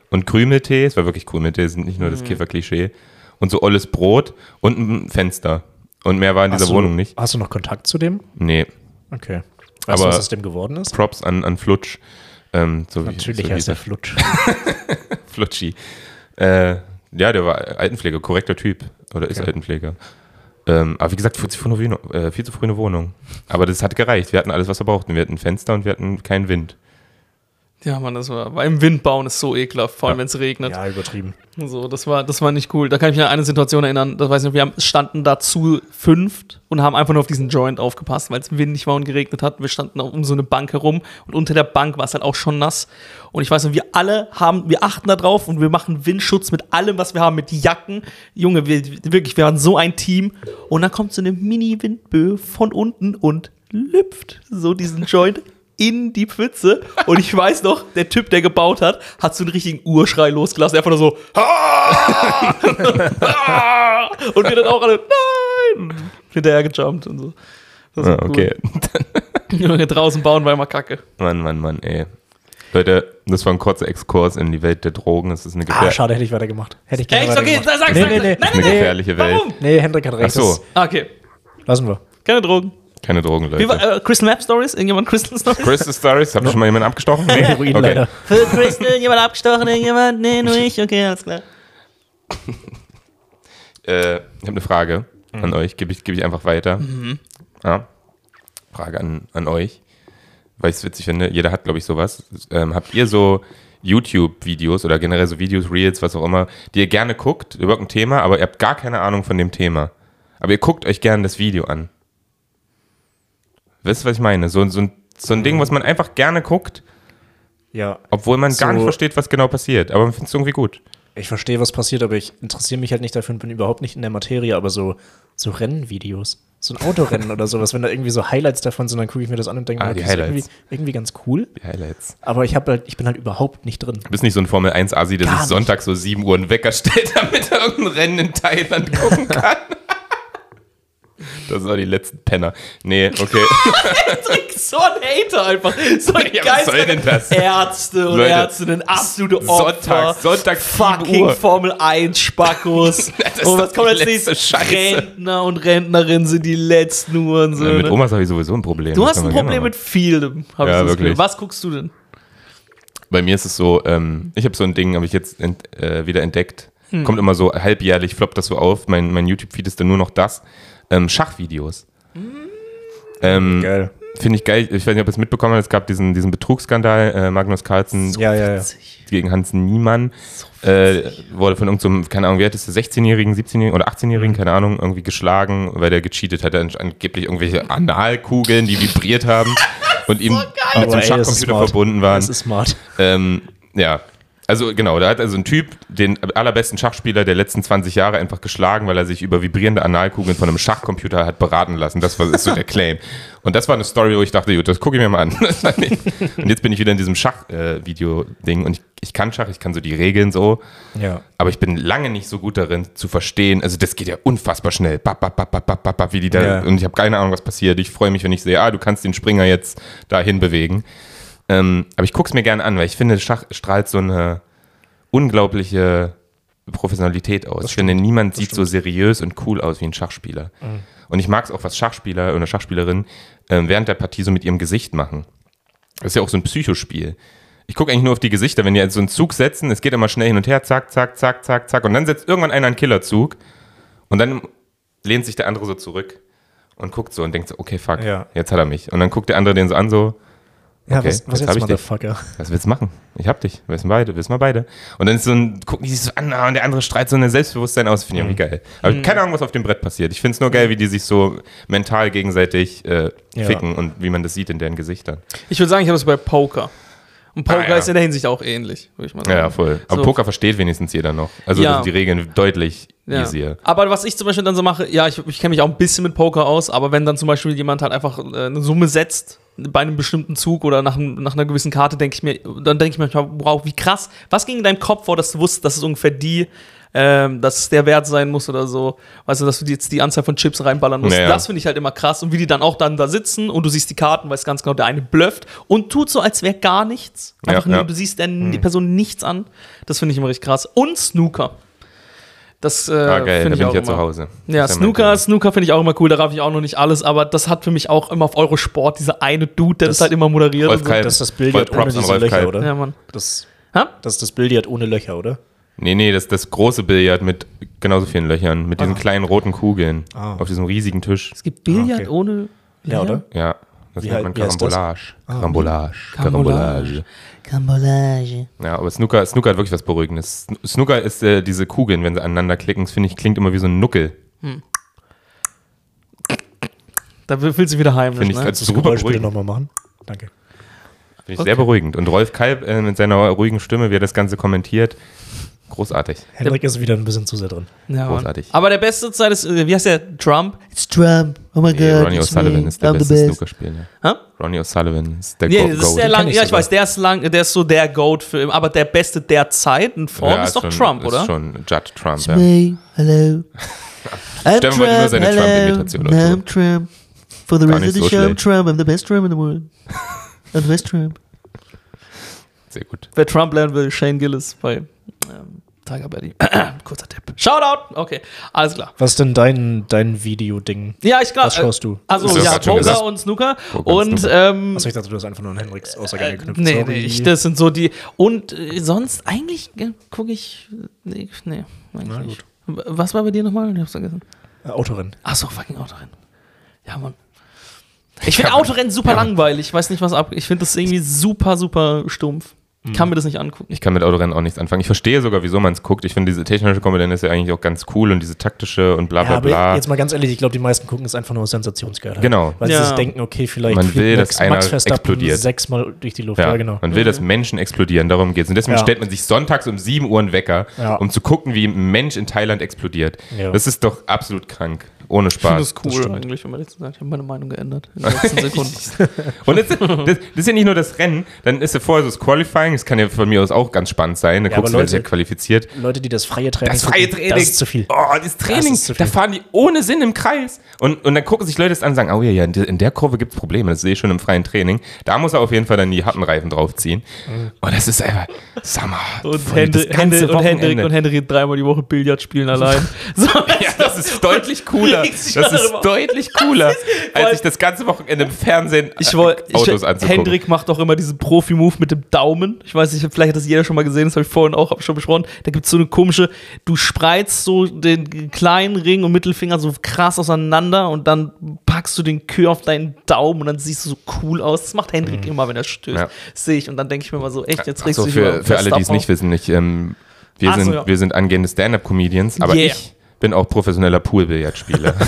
und Krümeltee. Es war wirklich Krümeltee, es ist nicht nur Mhm. das Käferklischee. Und so olles Brot und ein Fenster. Und mehr war in dieser du- Wohnung nicht. Hast du noch Kontakt zu dem? Nee. Okay. Weißt Aber- du, was aus dem geworden ist? Props an, an Flutsch. Ähm, so wie- Natürlich so wie heißt er Flutsch. Flutschi. Äh, ja, der war Altenpfleger, korrekter Typ. Oder ist Okay. Altenpfleger. Ähm, aber wie gesagt, viel zu, früh eine äh, viel zu früh eine Wohnung. Aber das hat gereicht. Wir hatten alles, was wir brauchten. Wir hatten Fenster und wir hatten keinen Wind. Ja, Mann, das war. Weil im Wind bauen ist so ekelhaft, vor allem Ja. wenn es regnet. ja, übertrieben. So, das war, das war nicht cool. Da kann ich mich an eine Situation erinnern, das weiß ich noch, wir haben, standen da zu fünft und haben einfach nur auf diesen Joint aufgepasst, weil es windig war und geregnet hat. Wir standen um so eine Bank herum und unter der Bank war es halt auch schon nass. Und ich weiß noch, wir alle haben, wir achten da drauf und wir machen Windschutz mit allem, was wir haben, mit Jacken. Junge, wir, wirklich, wir waren so ein Team. Und dann kommt so eine Mini-Windböe von unten und lüpft so diesen Joint in die Pfütze. Und ich weiß noch, der Typ, der gebaut hat, hat so einen richtigen Urschrei losgelassen. Einfach nur so, "Ah! Ah!" und wir dann auch alle, nein! Hinterher gejumpt und so. Das Ah, okay. cool. Junge, draußen bauen war immer kacke. Mann, Mann, Mann, ey. Leute, das war ein kurzer Exkurs in die Welt der Drogen. Das ist eine, Ah, gefähr schade, hätte ich weitergemacht. Hätte ich gerne Echt? Okay, weitergemacht. sag, sag, nee, nee, nee. nein, eine nein, gefährliche Welt. Warum? Nee, Hendrik hat Ach recht. so, das Ah, Okay, lassen wir. keine Drogen. Keine Drogen, Wie war, Leute. äh, Crystal Map Stories? Irgendjemand Crystal Stories? Crystal Stories, habt ihr schon mal jemanden abgestochen? Nee? Heroin Okay. leider. Für Crystal, irgendjemand abgestochen, irgendjemand? Nee, nur ich, okay, alles klar. Äh, ich habe eine Frage Mhm. an euch, gebe ich, geb ich einfach weiter. Ja. Frage an, an euch, weil ich es witzig finde. Jeder hat, glaube ich, sowas. Ähm, habt ihr so YouTube-Videos oder generell so Videos, Reels, was auch immer, die ihr gerne guckt über ein Thema, aber ihr habt gar keine Ahnung von dem Thema. Aber ihr guckt euch gerne das Video an. Wisst ihr, was ich meine? So, so, ein, so ein Ding, was man einfach gerne guckt, Ja, obwohl man gar So- nicht versteht, was genau passiert. Aber man findet es irgendwie gut. ich verstehe, was passiert, aber ich interessiere mich halt nicht dafür und bin überhaupt nicht in der Materie, aber so, so Rennvideos, so ein Autorennen oder sowas, wenn da irgendwie so Highlights davon sind, dann gucke ich mir das an und denke, Ah, mir, die okay, ist irgendwie, Highlights. irgendwie ganz cool, Die Highlights. aber ich, halt, ich bin halt überhaupt nicht drin. Du bist nicht so ein Formel 1 Asi, der Gar sich. Sonntag so 7 Uhr einen Wecker stellt, damit er irgendein Rennen in Thailand gucken kann. Das sind auch die letzten Penner. Nee, okay. so ein Hater einfach. So ein Ja, was soll denn das? Ärzte und Leute, Ärztinnen, absolute Opfer. Sonntag, Sonntag 7 Fucking Uhr. Formel 1 Spackos. Und doch was kommt als nächstes? Scheiße. Rentner und Rentnerinnen sind die letzten Ja, mit. Omas habe ich sowieso ein Problem. Du Das hast ein Problem mit vielem, hab Ja, ich das wirklich. Gefühl. Was guckst du denn? Bei mir ist es so, ähm, ich habe so ein Ding, habe ich jetzt ent, äh, wieder entdeckt. Hm. Kommt immer so halbjährlich, floppt das so auf. Mein, mein YouTube-Feed ist dann nur noch das. Ähm, Schachvideos. Ähm, Geil. Finde ich geil. Ich weiß nicht, ob ihr es mitbekommen habt. Es gab diesen, diesen Betrugsskandal. Äh, Magnus Carlsen Ja, ja, ja. gegen Hans Niemann. Äh, wurde von irgendeinem, keine Ahnung, wie alt ist der, 16-Jährigen, 17-Jährigen oder 18-Jährigen, keine Ahnung, irgendwie geschlagen, weil der gecheatet hat. Er hat angeblich irgendwelche Analkugeln, die vibriert haben und ihm mit Aber dem Schachcomputer verbunden waren. Das ist smart. Ähm, ja. Also genau, da hat also ein Typ den allerbesten Schachspieler der letzten 20 Jahre einfach geschlagen, weil er sich über vibrierende Analkugeln von einem Schachcomputer hat beraten lassen. Das war ist so der Claim. Und das war eine Story, wo ich dachte, gut, das gucke ich mir mal an. und jetzt bin ich wieder in diesem Schach-Video-Ding und ich, ich kann Schach, ich kann so die Regeln so, Ja. aber ich bin lange nicht so gut darin zu verstehen. Also das geht ja unfassbar schnell. Bap, bap, bap, bap, bap, bap, wie die da, Ja. und ich habe keine Ahnung, was passiert. Ich freue mich, wenn ich sehe, ah, du kannst den Springer jetzt dahin bewegen. Ähm, aber ich gucke es mir gerne an, weil ich finde, Schach strahlt so eine unglaubliche Professionalität aus. Ich finde, niemand sieht so seriös und cool aus wie ein Schachspieler. Und ich mag es auch, was Schachspieler oder Schachspielerinnen ähm, während der Partie so mit ihrem Gesicht machen. Das ist ja auch so ein Psychospiel. Ich gucke eigentlich nur auf die Gesichter, wenn die so einen Zug setzen, es geht immer schnell hin und her, zack, zack, zack, zack, zack, und dann setzt irgendwann einer einen Killerzug und dann lehnt sich der andere so zurück und guckt so und denkt so, okay, fuck, Ja. jetzt hat er mich. Und dann guckt der andere den so an, so, Ja, Okay, was, was jetzt jetzt. Motherfucker? Was willst du machen? Ich hab dich. Wir wissen beide, wissen wir beide. Und dann ist so ein, gucken die sich so an ah, und der andere strahlt so ein Selbstbewusstsein aus. Finde ich irgendwie geil. Aber keine Ahnung, was auf dem Brett passiert. Ich finde es nur geil, wie die sich so mental gegenseitig äh, Ja. ficken und wie man das sieht in deren Gesichtern. Ich würde sagen, ich habe das bei Poker. Und Poker Ah, ja. ist in der Hinsicht auch ähnlich, würde ich mal sagen. Ja, voll. Aber So. Poker versteht wenigstens jeder noch. Also Ja. sind die Regeln deutlich Ja. easier. Aber was ich zum Beispiel dann so mache, ja, ich, ich kenne mich auch ein bisschen mit Poker aus, aber wenn dann zum Beispiel jemand halt einfach äh, eine Summe setzt bei einem bestimmten Zug oder nach, nach einer gewissen Karte, denke ich mir, dann denke ich mir manchmal, wow, wie krass, was ging in deinem Kopf vor, dass du wusstest, dass es ungefähr die, ähm, dass es der Wert sein muss oder so. Weißt du, dass du jetzt die Anzahl von Chips reinballern musst. Naja. Das finde ich halt immer krass. Und wie die dann auch dann da sitzen und du siehst die Karten, weißt ganz genau, der eine blufft und tut so, als wäre gar nichts. Ja, Einfach nur, ja. du siehst der, die Person nichts an. Das finde ich immer richtig krass. Und Snooker. Das äh, Ah, geil, da finde bin ich ich auch ja zu. Hause. Ja, ist Snooker, mein Snooker finde ich auch immer cool, da raff ich auch noch nicht alles, aber das hat für mich auch immer auf Eurosport, dieser eine Dude, der das, Das- halt immer moderiert. Rolf und so. Kalb. Das ist das Billard ohne diese Löcher, Kalb. oder? Ja, Mann. Das, Ha? das ist das Billard ohne Löcher, oder? Nee, nee, das das große Billard mit genauso vielen Löchern, mit diesen kleinen roten Kugeln Ah. auf diesem riesigen Tisch. Es gibt Billard okay. ohne. Ja, oder? Ja, das Wie nennt halt- man heißt das? Karambolage. Karambolage. Karambolage. Karambolage. Ja, aber Snooker, Snooker hat wirklich was Beruhigendes. Sn- Snooker ist äh, diese Kugeln, wenn sie aneinander klicken, das finde ich, klingt immer wie so ein Nuckel. Da fühlt sich wieder heimlich. Finde ich ne? als Das super Geräusch beruhigend. nochmal machen. Danke. Finde ich Okay. sehr beruhigend. Und Rolf Kalb äh, mit seiner ruhigen Stimme, wie er das Ganze kommentiert, großartig. Hendrik ist wieder ein bisschen zu sehr drin. ja, Mann. großartig. Aber der beste Zeit ist, äh, wie heißt der? Trump? It's Trump. Oh my Nee, god. Ronnie O'Sullivan ist der beste best. Snookerspieler. Hä? Ronnie O'Sullivan ist der Nee, Go das ist der lang, ich ja, ich sogar. weiß, der ist lang, der ist so der Goat für, aber der beste der Zeit in Form ist doch schon, Trump, oder? Ist schon Judd Trump, It's ja. me. Hello. I'm Stefan wollte nur seine hello. Trump-Imitation. I'm Trump. For the Gar rest of the so show, I'm. Trump. I'm the best Trump in the world. I'm the best Trump. Sehr gut. Wer Trump lernen will, Shane Gillis bei ähm, Tiger Betty. Kurzer Tipp. Shoutout! Okay, alles klar. Was ist denn dein, dein Video-Ding? Ja, ich glaube. Was schaust du? Also Hast du ja, Poker und Snooker. Poker und und Snooker. ähm, Achso, ich dachte, du hast einfach nur an Hendriks Aussage äh, angeknüpft. nee, Sorry. nee, ich, das sind so die. Und äh, sonst eigentlich äh, gucke ich. Nee, nee eigentlich Na nicht. W- Was war bei dir nochmal? Ich hab's vergessen. Äh, Autorennen. Achso, fucking Autorennen. Ja, Mann. Ich finde Autorennen super langweilig. Ich weiß nicht, was ab. Ich finde das irgendwie super, super stumpf. Ich kann mir das nicht angucken. Ich kann mit Autorennen auch nichts anfangen. Ich verstehe sogar, wieso man es guckt. Ich finde, diese technische Komponente ist ja eigentlich auch ganz cool und diese taktische und bla Ja, bla aber bla. jetzt mal ganz ehrlich, ich glaube, die meisten gucken es einfach nur aus Sensationsgeilheit. Genau. Weil Ja. sie sich denken, okay, vielleicht Man will, Max, dass einer Max Verstappen explodiert. sechsmal durch die Luft. Ja, Ja, genau. Man will, dass Menschen explodieren, darum geht es. Und deswegen Ja. stellt man sich sonntags um 7 Uhr einen Wecker, Ja. um zu gucken, wie ein Mensch in Thailand explodiert. Ja. Das ist doch absolut krank. Ohne Ich finde Spaß. das cool stimmt. eigentlich, wenn man jetzt sagt, ich habe meine Meinung geändert in den letzten Sekunden. Und das, das, das ist ja nicht nur das Rennen, dann ist ja vorher so das Qualifying, das kann ja von mir aus auch ganz spannend sein. Da Ja, guckst du, wer sich qualifiziert. Leute, die das freie Training Das freie gucken, Training. das ist zu viel. Oh, das Training. Das ist zu da fahren die ohne Sinn im Kreis. Und, und dann gucken sich Leute das an und sagen, oh ja, ja, in der- in der Kurve gibt es Probleme. Das sehe ich schon im freien Training. Da muss er auf jeden Fall dann die Hattenreifen draufziehen. Und das ist einfach, Summer. Und, Hendrik, Hendrik, und, Hendrik, und Hendrik dreimal die Woche Billard spielen allein. So, Ja, das ist deutlich cooler. Das ist deutlich cooler, als sich das ganze Wochenende im Fernsehen Ich wollte, äh, Autos ich, anzugucken. Hendrik macht auch immer diesen Profi-Move mit dem Daumen. Ich weiß nicht, vielleicht hat das jeder schon mal gesehen, das habe ich vorhin auch schon besprochen. Da gibt es so eine komische, du spreizt so den kleinen Ring und Mittelfinger so krass auseinander und dann packst du den Kür auf deinen Daumen und dann siehst du so cool aus. Das macht Hendrik immer, wenn er stößt. Mhm. Ja. Sehe ich und dann denke ich mir mal so, echt, jetzt regst so, du dich für, über für alle, die es nicht wissen, ich, ähm, wir, Ach so, sind, ja. wir sind angehende Stand-Up-Comedians, aber Yeah. ich bin auch professioneller Poolbillardspieler.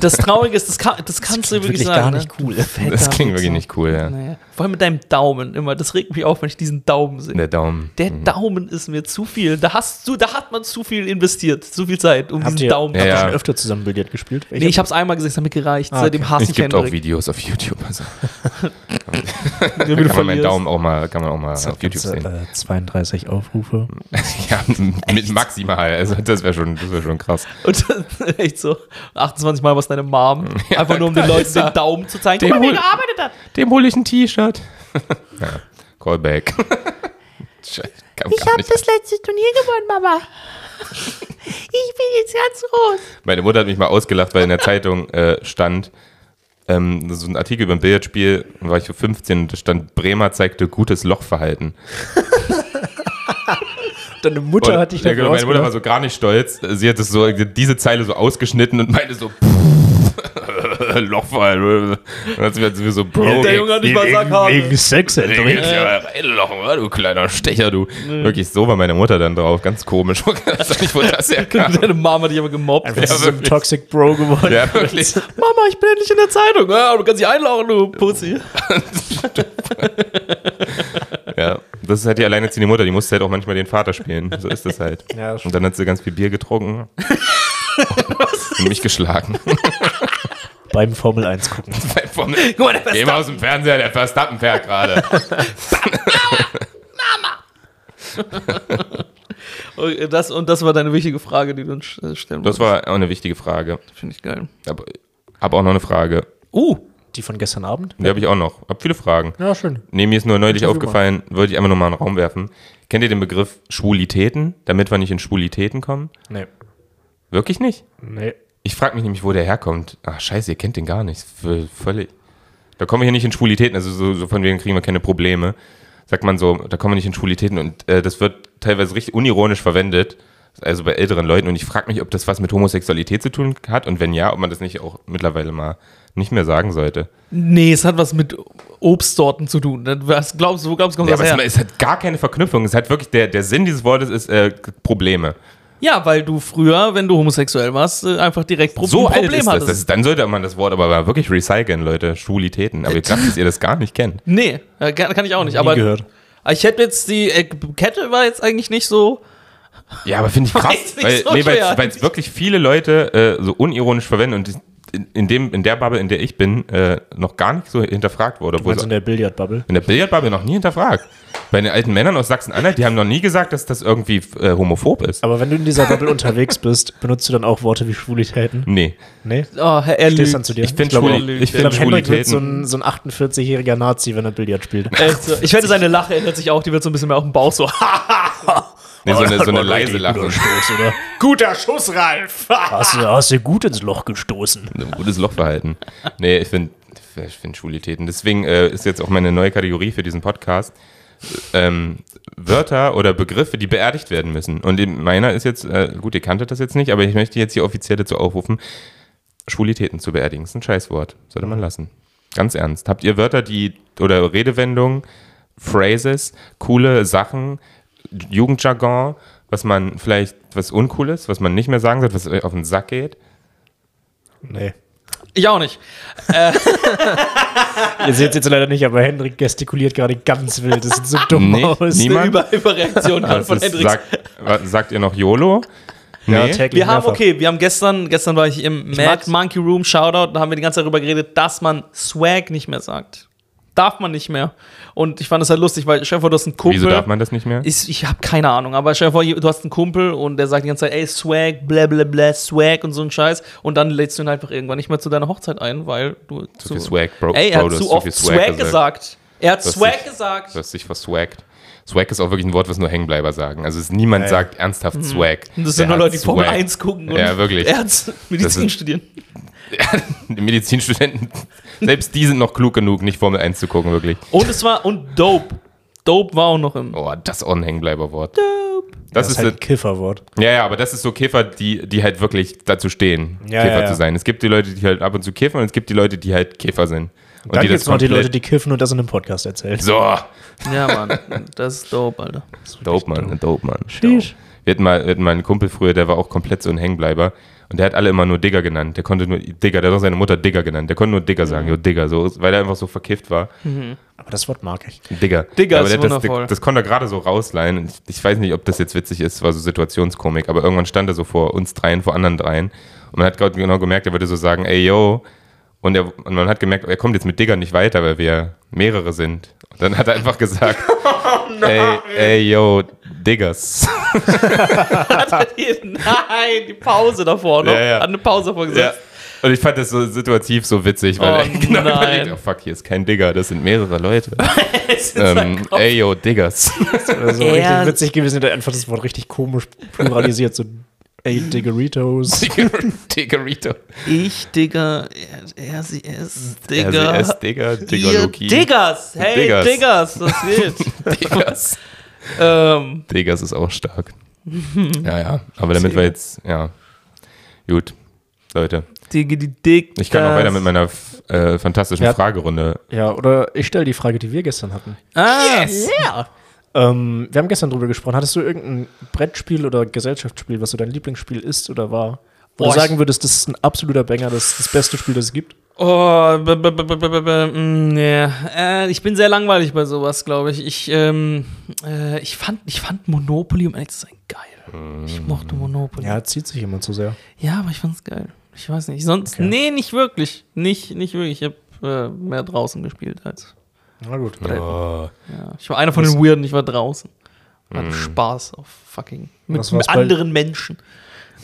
Das Traurige ist, das, kann, das kannst du klingt wirklich wirklich sagen. gar ne? nicht cool. Du fetter Das klingt wirklich Wichser. nicht cool, ja. Naja. Vor allem mit deinem Daumen immer. Das regt mich auf, wenn ich diesen Daumen sehe. Der Daumen. Der Daumen ist mir zu viel. Da hast du, da hat man zu viel investiert, zu viel Zeit, um Habt diesen ihr, Daumen Ja, ja. schon öfter zusammen Billard gespielt? Nee, ich hab's einmal gesehen, es hat mir gereicht. Ah, Seitdem okay. hasse Es ich gibt auch Hendrik. Videos auf YouTube. Also, da du kann man meinen. Daumen auch mal, kann man auch mal Das auf YouTube jetzt, sehen. äh, 32 Aufrufe. Ja, mit maximal. Also das wäre schon, das wär schon krass. Und echt so, 28 Mal was deine Mom. Einfach nur um den Leuten den Daumen zu zeigen. Den Guck mal, er gearbeitet hat. Dem hole ich ein T-Shirt. ja, Callback. Ich habe das letzte Turnier gewonnen, Mama. Ich bin jetzt ganz rot. Meine Mutter hat mich mal ausgelacht, weil in der Zeitung äh, stand, ähm, so ein Artikel über ein Billardspiel, da war ich so 15 und da stand, Bremer zeigte gutes Lochverhalten. Deine Mutter Und, hat dich ja, dafür genau, meine Mutter war so gar nicht stolz. Sie hat so, diese Zeile so ausgeschnitten und meinte so, Lochfall. Dann hat sie mir so, Bro, Der Junge hat nicht mal Wegen Sackhaare. Sex Leg jetzt ja reinlochen, du kleiner Stecher, du. Wirklich, so war meine Mutter dann drauf. Ganz komisch. Ich weiß nicht, wo das herkam. Deine Mama hat dich aber gemobbt. Einfach Ja, so ein. Toxic Bro geworden. Ja, wirklich. Mama, ich bin endlich in der Zeitung. Ja, du kannst dich einlaufen, du Pussy. Ja, das ist halt die alleinerziehende Mutter, die musste halt auch manchmal den Vater spielen. So ist das halt. Ja, das und dann hat sie ganz viel Bier getrunken. und mich geschlagen. Beim Formel 1 gucken. Vom, Guck mal, der Geh mal aus dem Fernseher, der Verstappen fährt gerade. Und das, und das war deine wichtige Frage, die du uns stellen Das war auch eine wichtige Frage. Finde ich geil. Aber habe auch noch eine Frage. Uh, Die von gestern Abend? Die habe ich auch noch. Hab viele Fragen. Ja, schön. Nee, mir ist nur neulich aufgefallen, wollte ich einfach nur mal in den Raum werfen. Kennt ihr den Begriff Schwulitäten, damit wir nicht in Schwulitäten kommen? Nee. Wirklich nicht? Nee. Ich frage mich nämlich, wo der herkommt. Ach, scheiße, ihr kennt den gar nicht. V- Völlig. Da kommen wir hier nicht in Schwulitäten, also so, so von wegen kriegen wir keine Probleme. Sagt man so, da kommen wir nicht in Schwulitäten und äh, das wird teilweise richtig unironisch verwendet, also bei älteren Leuten. Und ich frage mich, ob das was mit Homosexualität zu tun hat und wenn ja, ob man das nicht auch mittlerweile mal nicht mehr sagen sollte. nee, es hat was mit Obstsorten zu tun. Was glaubst du, wo glaubst du, kommt Ja, das aber her? es, es hat gar keine Verknüpfung. Es hat wirklich, der, der Sinn dieses Wortes ist äh, Probleme. Ja, weil du früher, wenn du homosexuell warst, äh, einfach direkt Pro So ein alt Problem ist das. hattest. das ist, dann sollte man das Wort aber wirklich recyceln, Leute. Schwulitäten. Aber ich glaube, dass ihr das gar nicht kennt. nee, kann, ich auch nicht. Aber gehört. ich hätte jetzt die äh, Kette war jetzt eigentlich nicht so. Ja, aber finde ich krass, Weiß nicht weil so nee, es wirklich viele Leute äh, so unironisch verwenden und die- in, dem, in der Bubble, in der ich bin, äh, noch gar nicht so hinterfragt wurde. Also so, in der Billardbubble. in der Billardbubble noch nie hinterfragt. Bei den alten Männern aus Sachsen-Anhalt, die haben noch nie gesagt, dass das irgendwie äh, homophob ist. Aber wenn du in dieser Bubble unterwegs bist, benutzt du dann auch Worte wie Schwulitäten? Nee. Nee? Oh, Herr, er Stehst lügt. dann zu dir? Ich finde lügt. ich Ich find glaube, Henrik wird so Schwulitäten. ein, so ein 48-jähriger Nazi, wenn er Billard spielt. Echt so. Ich wette, seine Lache ändert sich auch. Die wird so ein bisschen mehr auf dem Bauch so. Nee, so eine, so eine leise guter Lache. Stoß, oder? Guter Schuss, Ralf! Hast du, hast du gut ins Loch gestoßen. Ein gutes Lochverhalten. Nee, ich finde ich find Schwulitäten. Deswegen äh, ist jetzt auch meine neue Kategorie für diesen Podcast. Ähm, Wörter oder Begriffe, die beerdigt werden müssen. Und in meiner ist jetzt, äh, gut, ihr kanntet das jetzt nicht, aber ich möchte jetzt hier offiziell dazu aufrufen, Schwulitäten zu beerdigen. Das ist ein Scheißwort. Sollte man lassen. Ganz ernst. Habt ihr Wörter, die, oder Redewendungen, Phrases, coole Sachen, Jugendjargon, was man vielleicht, was uncool ist, was man nicht mehr sagen sollte, was euch auf den Sack geht? Nee. Ich auch nicht. Ihr seht es jetzt leider nicht, aber Henrik gestikuliert gerade ganz wild. Das sieht so dumm Nee, aus. niemand- Über Überreaktion von ist, Hendrix. sagt, sagt ihr noch YOLO? Ja, Nee. täglich Wir haben, okay, wir haben gestern, gestern war ich im Mad mag's. Monkey Room Shoutout, da haben wir die ganze Zeit darüber geredet, dass man Swag nicht mehr sagt. Darf man nicht mehr. Und ich fand das halt lustig, weil Chef, du hast einen Kumpel. Wieso darf man das nicht mehr? Ich, ich habe keine Ahnung, aber stell dir vor, du hast einen Kumpel und der sagt die ganze Zeit, ey, Swag, bla bla bla, Swag und so ein Scheiß. Und dann lädst du ihn einfach irgendwann nicht mehr zu deiner Hochzeit ein, weil du Zu viel Swag, Bro. Ey, er hat du hast zu zu oft Swag, Swag gesagt. gesagt. Er hat Swag dich- gesagt. Du hast dich verswaggt. Swag ist auch wirklich ein Wort, was nur Hängenbleiber sagen. Also es, niemand Ja. sagt ernsthaft Swag. Und das Der sind nur Leute, die Formel Swag. 1 gucken und Ja, wirklich. Ernst Medizin ist- studieren. Die Medizinstudenten, selbst die sind noch klug genug, nicht Formel 1 zu gucken, wirklich. Und es war, und Dope. Dope war auch noch im. Oh, das ist auch ein Hängenbleiberwort. Dope. Das, Das ist ist halt ein Kifferwort. Ja, ja, aber das ist so Käfer, die, die halt wirklich dazu stehen, Ja, Käfer ja, ja. zu sein. Es gibt die Leute, die halt ab und zu kiffen und es gibt die Leute, die halt Käfer sind. Und Dann die gibt es noch die Leute, die kiffen und das in einem Podcast erzählen. So, Ja, Mann. Das ist dope, Alter. dope, Mann, dope, Mann. Sheesh. Wir hatten, mal, wir hatten mal einen Kumpel früher, der war auch komplett so ein Hängenbleiber. Und der hat alle immer nur Digger genannt. Der konnte nur Digger, der hat auch seine Mutter Digger genannt. Der konnte nur Digger sagen, jo Digger, so, weil er einfach so verkifft war. Aber das Wort mag ich. Digger. Digger Ja, aber ist der, das, wundervoll. das, das konnte er gerade so rausleihen. Ich, ich weiß nicht, ob das jetzt witzig ist, war so Situationskomik, aber irgendwann stand er so vor uns dreien, vor anderen dreien. Und man hat gerade genau gemerkt, er würde so sagen, ey yo. Und, er, und man hat gemerkt, er kommt jetzt mit Digger nicht weiter, weil wir mehrere sind. Und dann hat er einfach gesagt, Oh ey, ey yo, Diggers. Nein, die Pause davor noch. Ja, ja. Hat eine Pause davor Ja. gesetzt. Und ich fand das so situativ so witzig, weil Oh, er genau nein. überlegt, oh fuck, hier ist kein Digger, das sind mehrere Leute. Ähm, ey yo, Diggers. Also Er- richtig witzig gewesen, der einfach das Wort richtig komisch pluralisiert. So, ey, Diggeritos. Diggerito. Ich, Digga, er, er, sie, es, Digga. RCS, Digger, Ihr Diggerlogie. Diggers, hey, Diggers. Diggers, das geht. Diggers. ähm, Diggers ist auch stark. ja, ja. Aber damit wir jetzt, ja. Gut, Leute. Digi, die Dick. Ich kann auch weiter mit meiner äh, fantastischen Ja. Fragerunde. Ja, oder ich stelle die Frage, die wir gestern hatten. Ah, Yeah. Ähm, wir haben gestern drüber gesprochen. Hattest du irgendein Brettspiel oder Gesellschaftsspiel, was so dein Lieblingsspiel ist oder war? Wo du sagen würdest, das ist ein absoluter Banger, das ist das beste Spiel, das es gibt? Oh, b -b -b mm, nee. äh, ich bin sehr langweilig bei sowas, glaube ich. Ich, ähm, äh, ich, fand, ich fand Monopoly, um ehrlich zu sein, geil. Ich mochte Monopoly. Ja, zieht sich immer zu sehr. Ja, aber ich fand's geil. Ich weiß nicht. Sonst, Okay. nee, nicht wirklich. Nicht, nicht wirklich. Ich habe äh, mehr draußen gespielt als. Na gut. Ja. Ich war einer von den Weirden, ich war draußen. Hatte Spaß auf fucking. Mit, mit bei- anderen Menschen.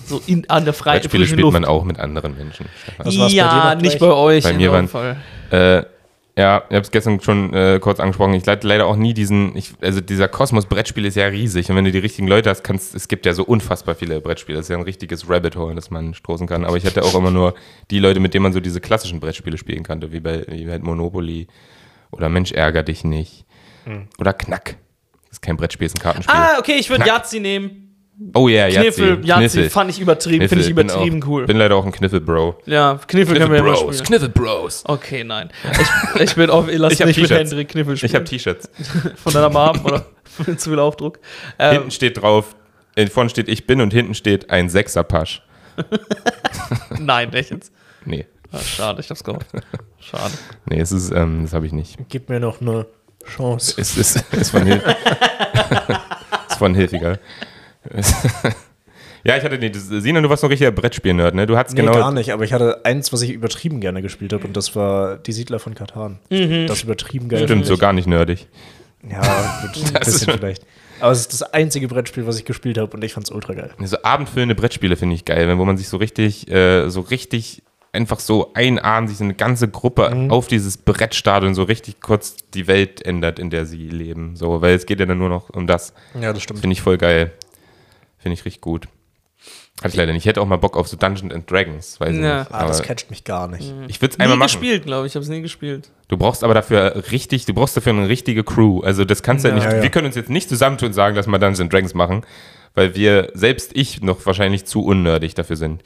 So in, an der freien Brettspiele frischen spielt man Luft. auch mit anderen Menschen. Bei ja, noch nicht bei euch. Bei in mir waren- Fall. Äh, ja, ich habe es gestern schon äh, kurz angesprochen. Ich leite leider auch nie diesen, ich, also dieser Kosmos Brettspiel ist ja riesig und wenn du die richtigen Leute hast, kannst, es gibt ja so unfassbar viele Brettspiele. Das ist ja ein richtiges Rabbit Hole, das man stoßen kann. Aber ich hatte auch immer nur die Leute, mit denen man so diese klassischen Brettspiele spielen kannte, wie bei, wie bei Monopoly oder Mensch ärger dich nicht oder Knack. Das ist kein Brettspiel, ist ein Kartenspiel. Ah, okay, ich würde. Yazzi nehmen. oh ja, Kniffel, Yahtzee. Yazzi, Kniffel. fand ich übertrieben, Kniffel. finde ich bin übertrieben auch, cool. Bin leider auch ein Kniffel-Bro. ja, Kniffel können wir immer Kniffel-Bros. spielen. Kniffel-Bros. Okay, nein. Ich, ich bin auf Elas Ich hab nicht mit. Hendrik Kniffel spielen. Ich habe T-Shirts. von deiner Mom oder zu viel Aufdruck. Ähm, Hinten steht drauf, vorne steht ich bin und hinten steht ein Sechser-Pasch. nein, echt jetzt. Nee, Ah, schade, ich hab's gehofft. Schade. nee, es ist, ähm, das habe ich nicht. Gib mir noch eine Chance. Es ist, ist von Hil ist von Hilfiger. ja, ich hatte die, das, Sina, du warst noch richtiger Brettspiel-Nerd, ne? Du hattest Nee, genau. gar nicht, aber ich hatte eins, was ich übertrieben gerne gespielt habe und das war Die Siedler von Katan. Das übertrieben geil. Stimmt, so gar nicht nerdig. Ja, gut, ein bisschen vielleicht. Aber es ist das einzige Brettspiel, was ich gespielt habe und ich fand's ultra geil. So abendfüllende Brettspiele finde ich geil, wenn- wo man sich so richtig, äh, so richtig einfach so einahnt, sich eine ganze Gruppe Mhm. auf dieses Brett startet und so richtig kurz die Welt ändert, in der sie leben. So, weil es geht ja dann nur noch um das. Ja, das stimmt. Finde ich voll geil. Finde ich richtig gut. Hatte ich leider nicht. Ich hätte auch mal Bock auf so Dungeons and Dragons, weiß Ja. nicht. Ah, das catcht mich gar nicht. ich würde es Nie einmal machen. gespielt, glaube ich. Ich hab's nie gespielt. Du brauchst aber dafür richtig, du brauchst dafür eine richtige Crew. Also das kannst du ja, Ja, nicht. ja. Wir können uns jetzt nicht zusammentun und sagen, dass wir Dungeons and Dragons machen, weil wir, selbst ich, noch wahrscheinlich zu unnerdig dafür sind.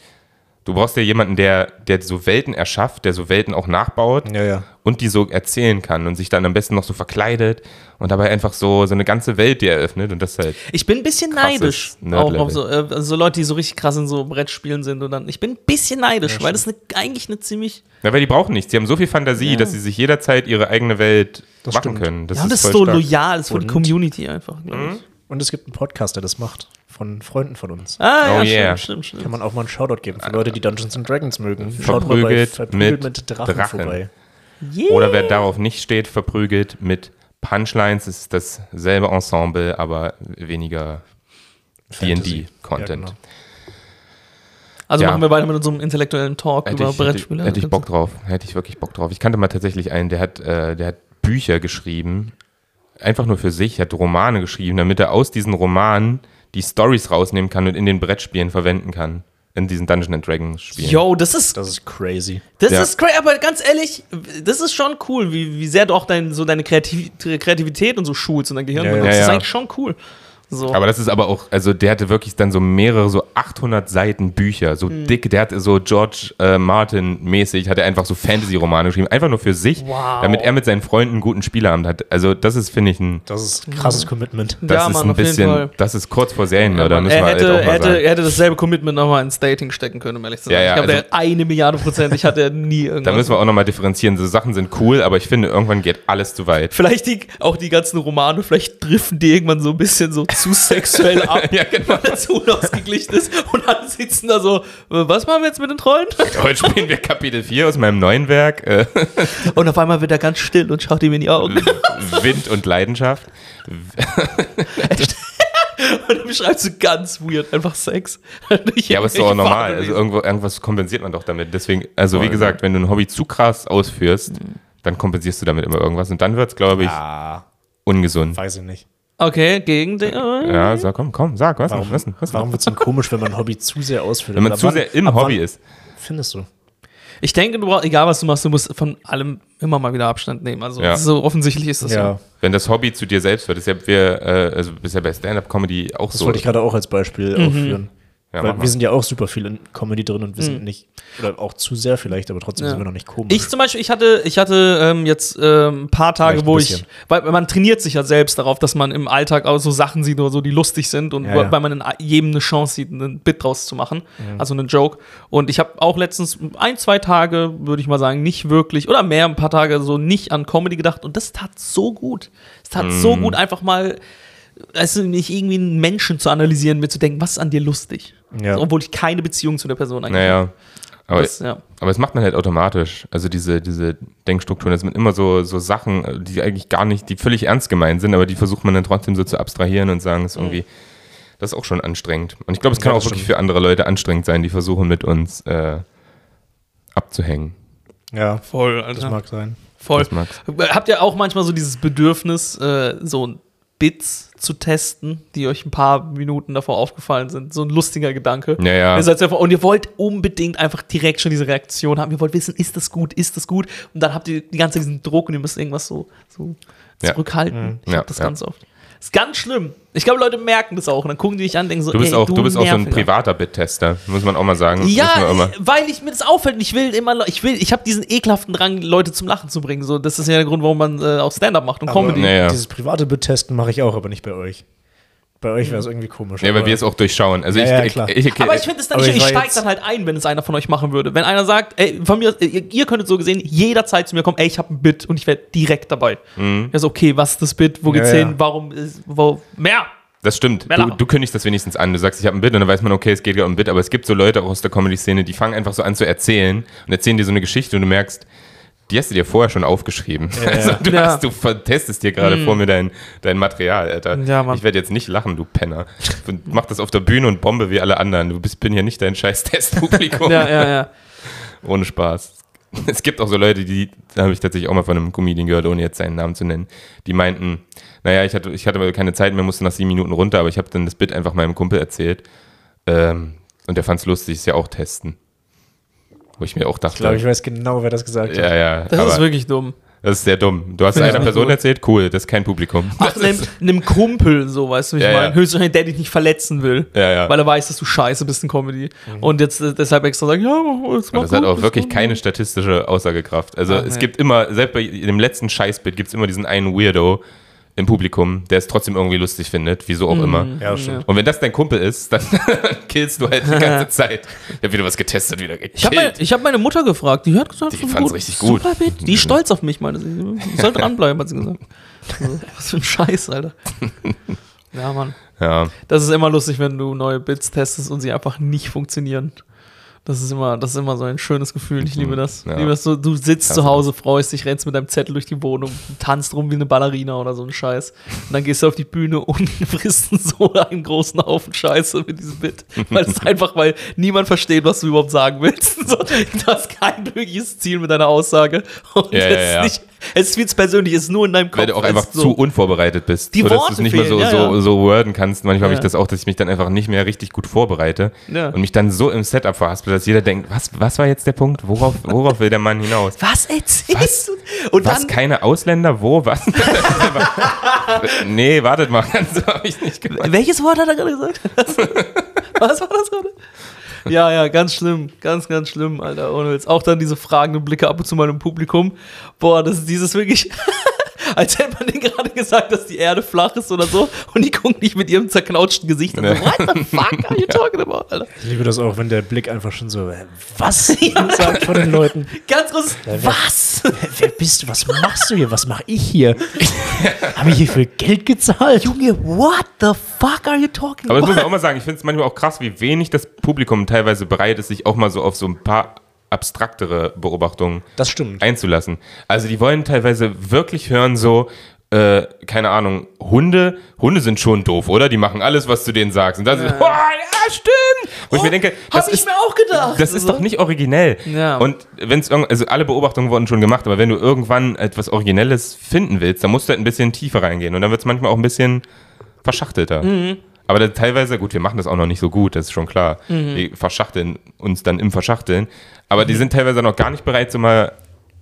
Du brauchst ja jemanden, der, der so Welten erschafft, der so Welten auch nachbaut Ja, ja. und die so erzählen kann und sich dann am besten noch so verkleidet und dabei einfach so, so eine ganze Welt dir eröffnet und das ist halt. Ich bin ein bisschen neidisch. Auch auf so, äh, so Leute, die so richtig krass in so Brettspielen sind. Und dann, ich bin ein bisschen neidisch, weil das eine, eigentlich eine ziemlich. Ja, weil die brauchen nichts. Die haben so viel Fantasie, Ja. dass sie sich jederzeit ihre eigene Welt Das machen stimmt. können. Das ja, und das ist voll so stark. loyal, das ist für die? Community einfach, glaube ich. Und es gibt einen Podcast, der das macht. Von Freunden von uns. Ah, ja, Oh yeah. stimmt, stimmt, stimmt. Kann man auch mal einen Shoutout geben für Leute, die Dungeons and Dragons mögen. Schaut mal bei Verprügelt Verprügelt mit mit, Drachen, Drachen. vorbei. Yeah. Oder wer darauf nicht steht, verprügelt mit Punchlines. Es ist dasselbe Ensemble, aber weniger. D&D-Content. Ja, genau. Also Ja. machen wir weiter mit unserem intellektuellen Talk Hätte, über ich, hätte, Brettspiele. hätte ich Bock drauf. Hätte ich wirklich Bock drauf. Ich kannte mal tatsächlich einen, der hat, äh, der hat Bücher geschrieben, einfach nur für sich, hat Romane geschrieben, damit er aus diesen Romanen die Stories rausnehmen kann und in den Brettspielen verwenden kann. In diesen Dungeons and Dragons Spielen. Yo, das ist Das ist crazy. Das Ja. ist crazy, aber ganz ehrlich, das ist schon cool, wie, wie sehr du auch dein, so deine Kreativ Kreativität und so schulst und dein Gehirn Ja, benutzt. Ja, Das ist eigentlich schon cool. So. Aber das ist aber auch, also der hatte wirklich dann so mehrere, so 800 Seiten Bücher, so Hm. dick, der hatte so George äh, Martin mäßig, hat er einfach so Fantasy-Romane geschrieben, einfach nur für sich, Wow. damit er mit seinen Freunden einen guten Spieleabend hat. Also das ist, finde ich, ein, Das ist ein krasses Commitment. das Ja, ist Mann, ein bisschen, das ist kurz vor Serienmörder, er, müssen wir halt hätte, auch er, mal hätte, sagen. er hätte dasselbe Commitment nochmal ins Dating stecken können, um ehrlich zu sein. Ja, ja, ich glaube, also- der eine Milliarde Prozent, ich hatte nie irgendwas. Da müssen wir auch nochmal differenzieren. So Sachen sind cool, aber ich finde, irgendwann geht alles zu weit. Vielleicht die, auch die ganzen Romane, vielleicht driften die irgendwann so ein bisschen so zu sexuell ab, Ja, genau. weil das unausgeglichen ist. Und dann sitzen da so, äh, was machen wir jetzt mit den Trollen? Heute spielen wir Kapitel 4 aus meinem neuen Werk, äh, Und auf einmal wird er ganz still und schaut ihm in die Augen. Wind und Leidenschaft. Und dann beschreibst du ganz weird einfach Sex. Ja, aber ist doch auch normal. Also irgendwo, irgendwas kompensiert man doch damit. Deswegen, also wie gesagt, wenn du ein Hobby zu krass ausführst, dann kompensierst du damit immer irgendwas. Und dann wird es, glaube ich, Ah, ungesund. weiß ich nicht. Okay, gegen den. äh, Ja, so, komm, komm, sag, was? Warum, was, was, warum wird es denn komisch, wenn man ein Hobby zu sehr ausführt? Wenn man zu wann- sehr im Hobby ist. Findest du? Ich denke, du brauchst, egal was du machst, du musst von allem immer mal wieder Abstand nehmen. Also Ja. so offensichtlich ist das ja. Wenn das Hobby zu dir selbst wird, ist ja wir, äh, also ist ja bei Stand-Up-Comedy auch Das so. wollte ich gerade auch als Beispiel Mhm. aufführen. Ja, Weil wir sind ja auch super viel in Comedy drin und wir sind nicht, oder auch zu sehr vielleicht, aber trotzdem Ja. sind wir noch nicht komisch. Ich zum Beispiel, ich hatte, ich hatte ähm, jetzt ähm, ein paar Tage, Vielleicht wo ich, weil man trainiert sich ja selbst darauf, dass man im Alltag auch so Sachen sieht oder so, die lustig sind und Ja, ja. weil man in jedem eine Chance sieht, einen Bit draus zu machen, Mhm. also einen Joke. Und ich habe auch letztens ein, zwei Tage, würde ich mal sagen, nicht wirklich oder mehr, ein paar Tage so nicht an Comedy gedacht und das tat so gut. Es tat so Mhm. gut, einfach mal also nicht irgendwie einen Menschen zu analysieren, mir zu denken, was ist an dir lustig? Ja. So, obwohl ich keine Beziehung zu der Person eigentlich Naja. Aber, Das, ja. aber es macht man halt automatisch. Also diese, diese Denkstrukturen, das sind immer so, so Sachen, die eigentlich gar nicht, die völlig ernst gemeint sind, aber die versucht man dann trotzdem so zu abstrahieren und sagen, es ist irgendwie, das ist auch schon anstrengend. Und ich glaube, es kann Ja, auch das wirklich stimmt. für andere Leute anstrengend sein, die versuchen mit uns äh, abzuhängen. ja, Voll, das Alter. mag sein. Voll. Das. Habt ihr auch manchmal so dieses Bedürfnis, äh, so Bits zu testen, die euch ein paar Minuten davor aufgefallen sind? So ein lustiger Gedanke. Ja, ja. Ihr seid einfach, und ihr wollt unbedingt einfach direkt schon diese Reaktion haben. Ihr wollt wissen, ist das gut, ist das gut? Und dann habt ihr die ganze Zeit diesen Druck und ihr müsst irgendwas so, so Ja. zurückhalten. Ich Ja, hab das ja. ganz oft. Ist ganz schlimm. Ich glaube, Leute merken das auch und dann gucken die dich an und denken so, Du bist ey, auch, du bist auch so ein privater Bit-Tester, muss man auch mal sagen. Ja, immer. äh, weil ich mir das auffällt. und Ich will immer, ich will, ich habe diesen ekelhaften Drang, Leute zum Lachen zu bringen. So, das ist ja der Grund, warum man äh, auch Stand-up macht und Comedy. Nee. Ja. Dieses private Betesten mache ich auch, aber nicht bei euch. Bei euch wäre es irgendwie komisch. Ja, weil wir es auch durchschauen. Also Ja, ich, ja, ich, klar. ich, ich, Aber ich finde es dann nicht, ich steige dann halt ein, wenn es einer von euch machen würde. Wenn einer sagt, ey, von mir, ihr, ihr könntet so gesehen jederzeit zu mir kommen, ey, ich habe ein Bit und ich wäre direkt dabei. Mhm. Ja, so, okay, was ist das Bit? Wo geht's Ja, ja. hin? Warum ist, wo, mehr? Das stimmt. Du, du kündigst das wenigstens an. Du sagst, ich habe ein Bit und dann weiß man, okay, es geht ja um ein Bit. Aber es gibt so Leute auch aus der Comedy-Szene, die fangen einfach so an zu erzählen und erzählen dir so eine Geschichte und du merkst, die hast du dir vorher schon aufgeschrieben. Also du, Ja. hast, du testest dir gerade vor mir dein, dein Material, Alter. Ja. Ich werde jetzt nicht lachen, du Penner. Und mach das auf der Bühne und bombe wie alle anderen. Du bist, bin ja nicht dein scheiß Testpublikum. Ja, ja, ja. Ohne Spaß. Es gibt auch so Leute, die, da habe ich tatsächlich auch mal von einem Comedian gehört, ohne jetzt seinen Namen zu nennen, die meinten, naja, ich hatte, ich hatte aber keine Zeit mehr, musste nach sieben Minuten runter, aber ich habe dann das Bit einfach meinem Kumpel erzählt. Ähm, und der fand es lustig, ist ja auch testen. Wo ich mir auch dachte, Ich glaube, ich weiß genau, wer das gesagt ja, hat. ja, Das aber ist wirklich dumm. das ist sehr dumm. Du hast ich einer Person gut. erzählt, cool, das ist kein Publikum. Ach, einem, einem Kumpel, so, weißt du, wie ich Ja, ja. meine. Höchstwahrscheinlich, der dich nicht verletzen will. Ja, ja. Weil er weiß, dass du scheiße bist in Comedy. Und jetzt äh, deshalb extra sagen, ja, das Und das hat auch wirklich keine statistische Aussagekraft. Also Ah, es nee. gibt immer, selbst bei dem letzten Scheißbit gibt es immer diesen einen Weirdo im Publikum, der es trotzdem irgendwie lustig findet, wieso auch Mhm. immer. Ja, stimmt. Und wenn das dein Kumpel ist, dann killst du halt die ganze Zeit. Ich habe wieder was getestet, wieder gekillt. Ich habe meine, ich hab meine Mutter gefragt, die hat gesagt, Die voll fand's richtig gut. Super. Die ist stolz auf mich, meine sie. Ich soll dranbleiben, hat sie gesagt. Also, was für ein Scheiß, Alter. Ja, Mann. ja. Das ist immer lustig, wenn du neue Bits testest und sie einfach nicht funktionieren. Das ist immer, das ist immer so ein schönes Gefühl. Ich liebe das. Ja. Liebe das so, du sitzt Hasse zu Hause, freust dich, rennst mit deinem Zettel durch die Wohnung, tanzt rum wie eine Ballerina oder so ein Scheiß. Und dann gehst du auf die Bühne und frisst so einen großen Haufen Scheiße mit diesem Bit. Weil es einfach, weil niemand versteht, was du überhaupt sagen willst. So, du hast kein wirkliches Ziel mit deiner Aussage. Und Ja, es, ja. Nicht, es ist viel persönlich, es ist nur in deinem Kopf. Weil du auch einfach so. zu unvorbereitet bist. Die Oder dass du Worte es nicht mehr so, so, so worden kannst. Manchmal habe ich das auch, dass ich mich dann einfach nicht mehr richtig gut vorbereite und mich dann so im Setup verhaspel, dass jeder denkt, was, was war jetzt der Punkt? Worauf, worauf will der Mann hinaus? Was erzählst Was? du? Und Was? dann, Keine Ausländer? Wo? Was? nee, wartet mal. So habe ich nicht gemacht. Welches Wort hat er gerade gesagt? Was war das gerade? Ja, ja, ganz schlimm. Ganz, ganz schlimm, Alter. Ohne Witz. Auch dann diese fragenden Blicke ab und zu mal im Publikum. Boah, das ist dieses wirklich. Als hätte man denen gerade gesagt, dass die Erde flach ist oder so. Und die gucken nicht mit ihrem zerknautschten Gesicht an. So. What the fuck are you talking about, Alter? Ich liebe das auch, wenn der Blick einfach schon so, äh, was sagt von den Leuten. Ganz groß. Was? Wer bist du? Was machst du hier? Was mache ich hier? Habe ich hier für Geld gezahlt? Junge, what the fuck are you talking Aber das muss man about? auch mal sagen, ich finde es manchmal auch krass, wie wenig das Publikum teilweise bereit ist, sich auch mal so auf so ein paar abstraktere Beobachtungen Das stimmt. einzulassen. Also die wollen teilweise wirklich hören so, äh, keine Ahnung, Hunde, Hunde sind schon doof, oder? Die machen alles, was du denen sagst. Und dann so, oh, ja, stimmt. Wo ich mir denke, das Hab ich ist, mir auch gedacht. das ist doch nicht originell. Ja. Und wenn es also alle Beobachtungen wurden schon gemacht, aber wenn du irgendwann etwas Originelles finden willst, dann musst du halt ein bisschen tiefer reingehen. Und dann wird es manchmal auch ein bisschen verschachtelter. Mhm. Aber dann teilweise, gut, wir machen das auch noch nicht so gut, das ist schon klar. Mhm. Wir verschachteln uns dann im Verschachteln. Aber die sind teilweise noch gar nicht bereit, so mal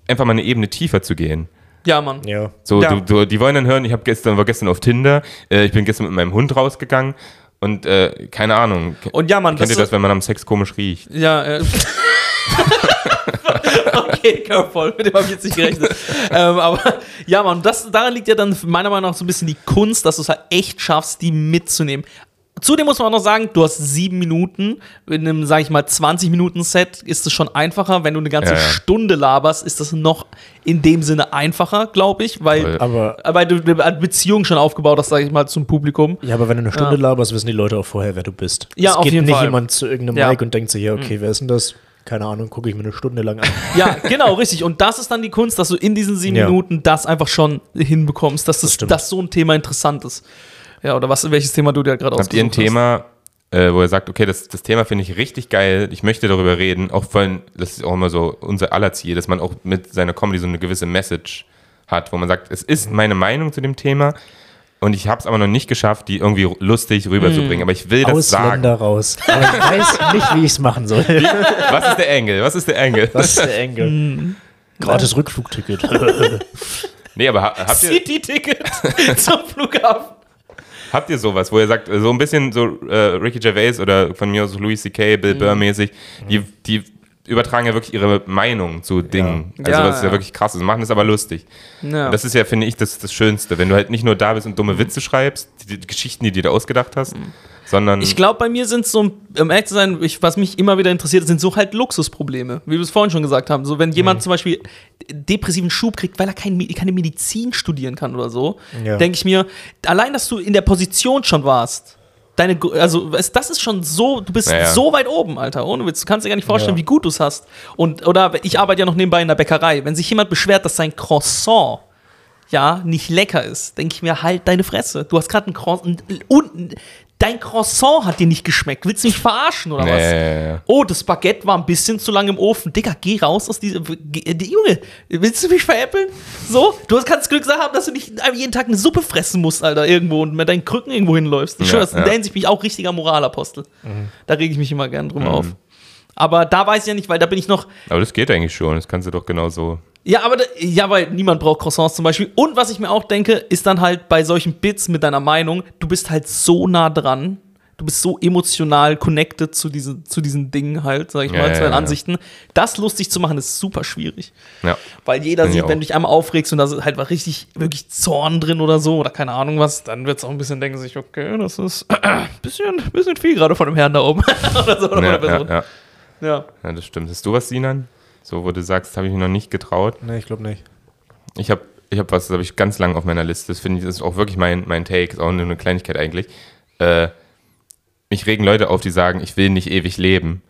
einfach mal eine Ebene tiefer zu gehen. Ja, Mann. Ja. So, Ja. du, du, die wollen dann hören, ich habe gestern, war gestern auf Tinder, äh, ich bin gestern mit meinem Hund rausgegangen Und äh, keine Ahnung. Und ja, Mann, Kennt ihr das- das, wenn man am Sex komisch riecht? Ja, äh. okay, Curveball, mit dem habe ich jetzt nicht gerechnet. ähm, aber ja, Mann, das, daran liegt ja dann meiner Meinung nach so ein bisschen die Kunst, dass du es halt echt schaffst, die mitzunehmen. Zudem muss man auch noch sagen, du hast sieben Minuten. In einem, sag ich mal, 20-Minuten-Set ist es schon einfacher. Wenn du eine ganze Ja, ja. Stunde laberst, ist das noch in dem Sinne einfacher, glaube ich, weil. Aber, weil du eine Beziehung schon aufgebaut hast, sag ich mal, zum Publikum. ja, aber wenn du eine Stunde Ja. laberst, wissen die Leute auch vorher, wer du bist. Ja, es auf geht jeden nicht Fall. jemand zu irgendeinem Ja. Mic und denkt sich, ja, okay, wer ist denn das? Keine Ahnung, gucke ich mir eine Stunde lang an. Ja, genau, richtig. Und das ist dann die Kunst, dass du in diesen sieben Ja. Minuten das einfach schon hinbekommst, dass das, stimmt. dass so ein Thema interessant ist. Ja, oder was, welches Thema du dir gerade Habt ihr ein ausgesucht hast. Thema, äh, wo ihr sagt, okay, das, das Thema finde ich richtig geil, ich möchte darüber reden, auch von, das ist auch immer so unser aller Ziel, dass man auch mit seiner Comedy so eine gewisse Message hat, wo man sagt, es ist meine Meinung zu dem Thema und ich habe es aber noch nicht geschafft, die irgendwie lustig rüberzubringen, aber ich will das sagen. Ausländer raus. Aber ich weiß nicht, wie ich es machen soll. Was ist der Angle? Was ist der Angle? Das ist der Engel. Gratis Rückflugticket. Nee, aber ha- habt ihr, City-Ticket zum Flughafen. habt ihr sowas, wo ihr sagt, so ein bisschen so äh, Ricky Gervais oder von mir aus Louis C.K.. Bill Burr mäßig, die, die übertragen ja wirklich ihre Meinung zu Dingen. Also Ja, das ist ja ja. wirklich krass, das machen das aber lustig. Ja. Das ist ja, finde ich, das, das Schönste, wenn du halt nicht nur da bist und dumme Witze schreibst, die, die Geschichten, die du dir ausgedacht hast, sondern Ich glaube, bei mir sind so, um ehrlich zu sein, ich, was mich immer wieder interessiert, sind so halt Luxusprobleme, wie wir es vorhin schon gesagt haben. So, wenn jemand zum Beispiel depressiven Schub kriegt, weil er kein, keine Medizin studieren kann oder so, Ja. denke ich mir, allein, dass du in der Position schon warst, deine, also das ist schon so, du bist Ja, ja. so weit oben, Alter, ohne Witz. Du kannst dir gar nicht vorstellen, Ja. wie gut du es hast. Und, oder ich arbeite ja noch nebenbei in der Bäckerei. Wenn sich jemand beschwert, dass sein Croissant ja, nicht lecker ist, denke ich mir, halt deine Fresse. Du hast gerade ein Croissant und dein Croissant hat dir nicht geschmeckt. Willst du mich verarschen oder Nee, was? ja, ja, ja. Oh, das Baguette war ein bisschen zu lange im Ofen. Digga, geh raus aus dieser. Geh, die Junge, willst du mich veräppeln? So? Du kannst Glück haben, dass du nicht jeden Tag eine Suppe fressen musst, Alter, irgendwo und mit deinen Krücken irgendwo hinläufst. Ich Ja, schwör, das in ja. der Hinsicht bin ich auch richtiger Moralapostel. Da rege ich mich immer gern drüber auf. Aber da weiß ich ja nicht, weil da bin ich noch. aber das geht eigentlich schon, das kannst du doch genauso. Ja, aber ja, weil niemand braucht Croissants zum Beispiel. Und was ich mir auch denke, ist dann halt bei solchen Bits mit deiner Meinung, du bist halt so nah dran. Du bist so emotional connected zu diesen, zu diesen Dingen halt, sag ich Ja, mal, ja, zu deinen ja. Ansichten. Das lustig zu machen, ist super schwierig. Ja. Weil jeder ich sieht, wenn du dich einmal aufregst und da ist halt was richtig, wirklich Zorn drin oder so oder keine Ahnung was, dann wird es auch ein bisschen denken sich, okay, das ist ein bisschen, bisschen viel gerade von dem Herrn da oben. oder so, oder Ja, ja, ja. Ja. ja, das stimmt. Hast du was, Sinan? So, wo du sagst, habe ich mich noch nicht getraut. nee, ich glaube nicht. Ich habe ich hab was, das habe ich ganz lang auf meiner Liste. Das finde ich, das ist auch wirklich mein, mein Take, ist auch nur eine Kleinigkeit eigentlich. Äh, mich regen Leute auf, die sagen, ich will nicht ewig leben.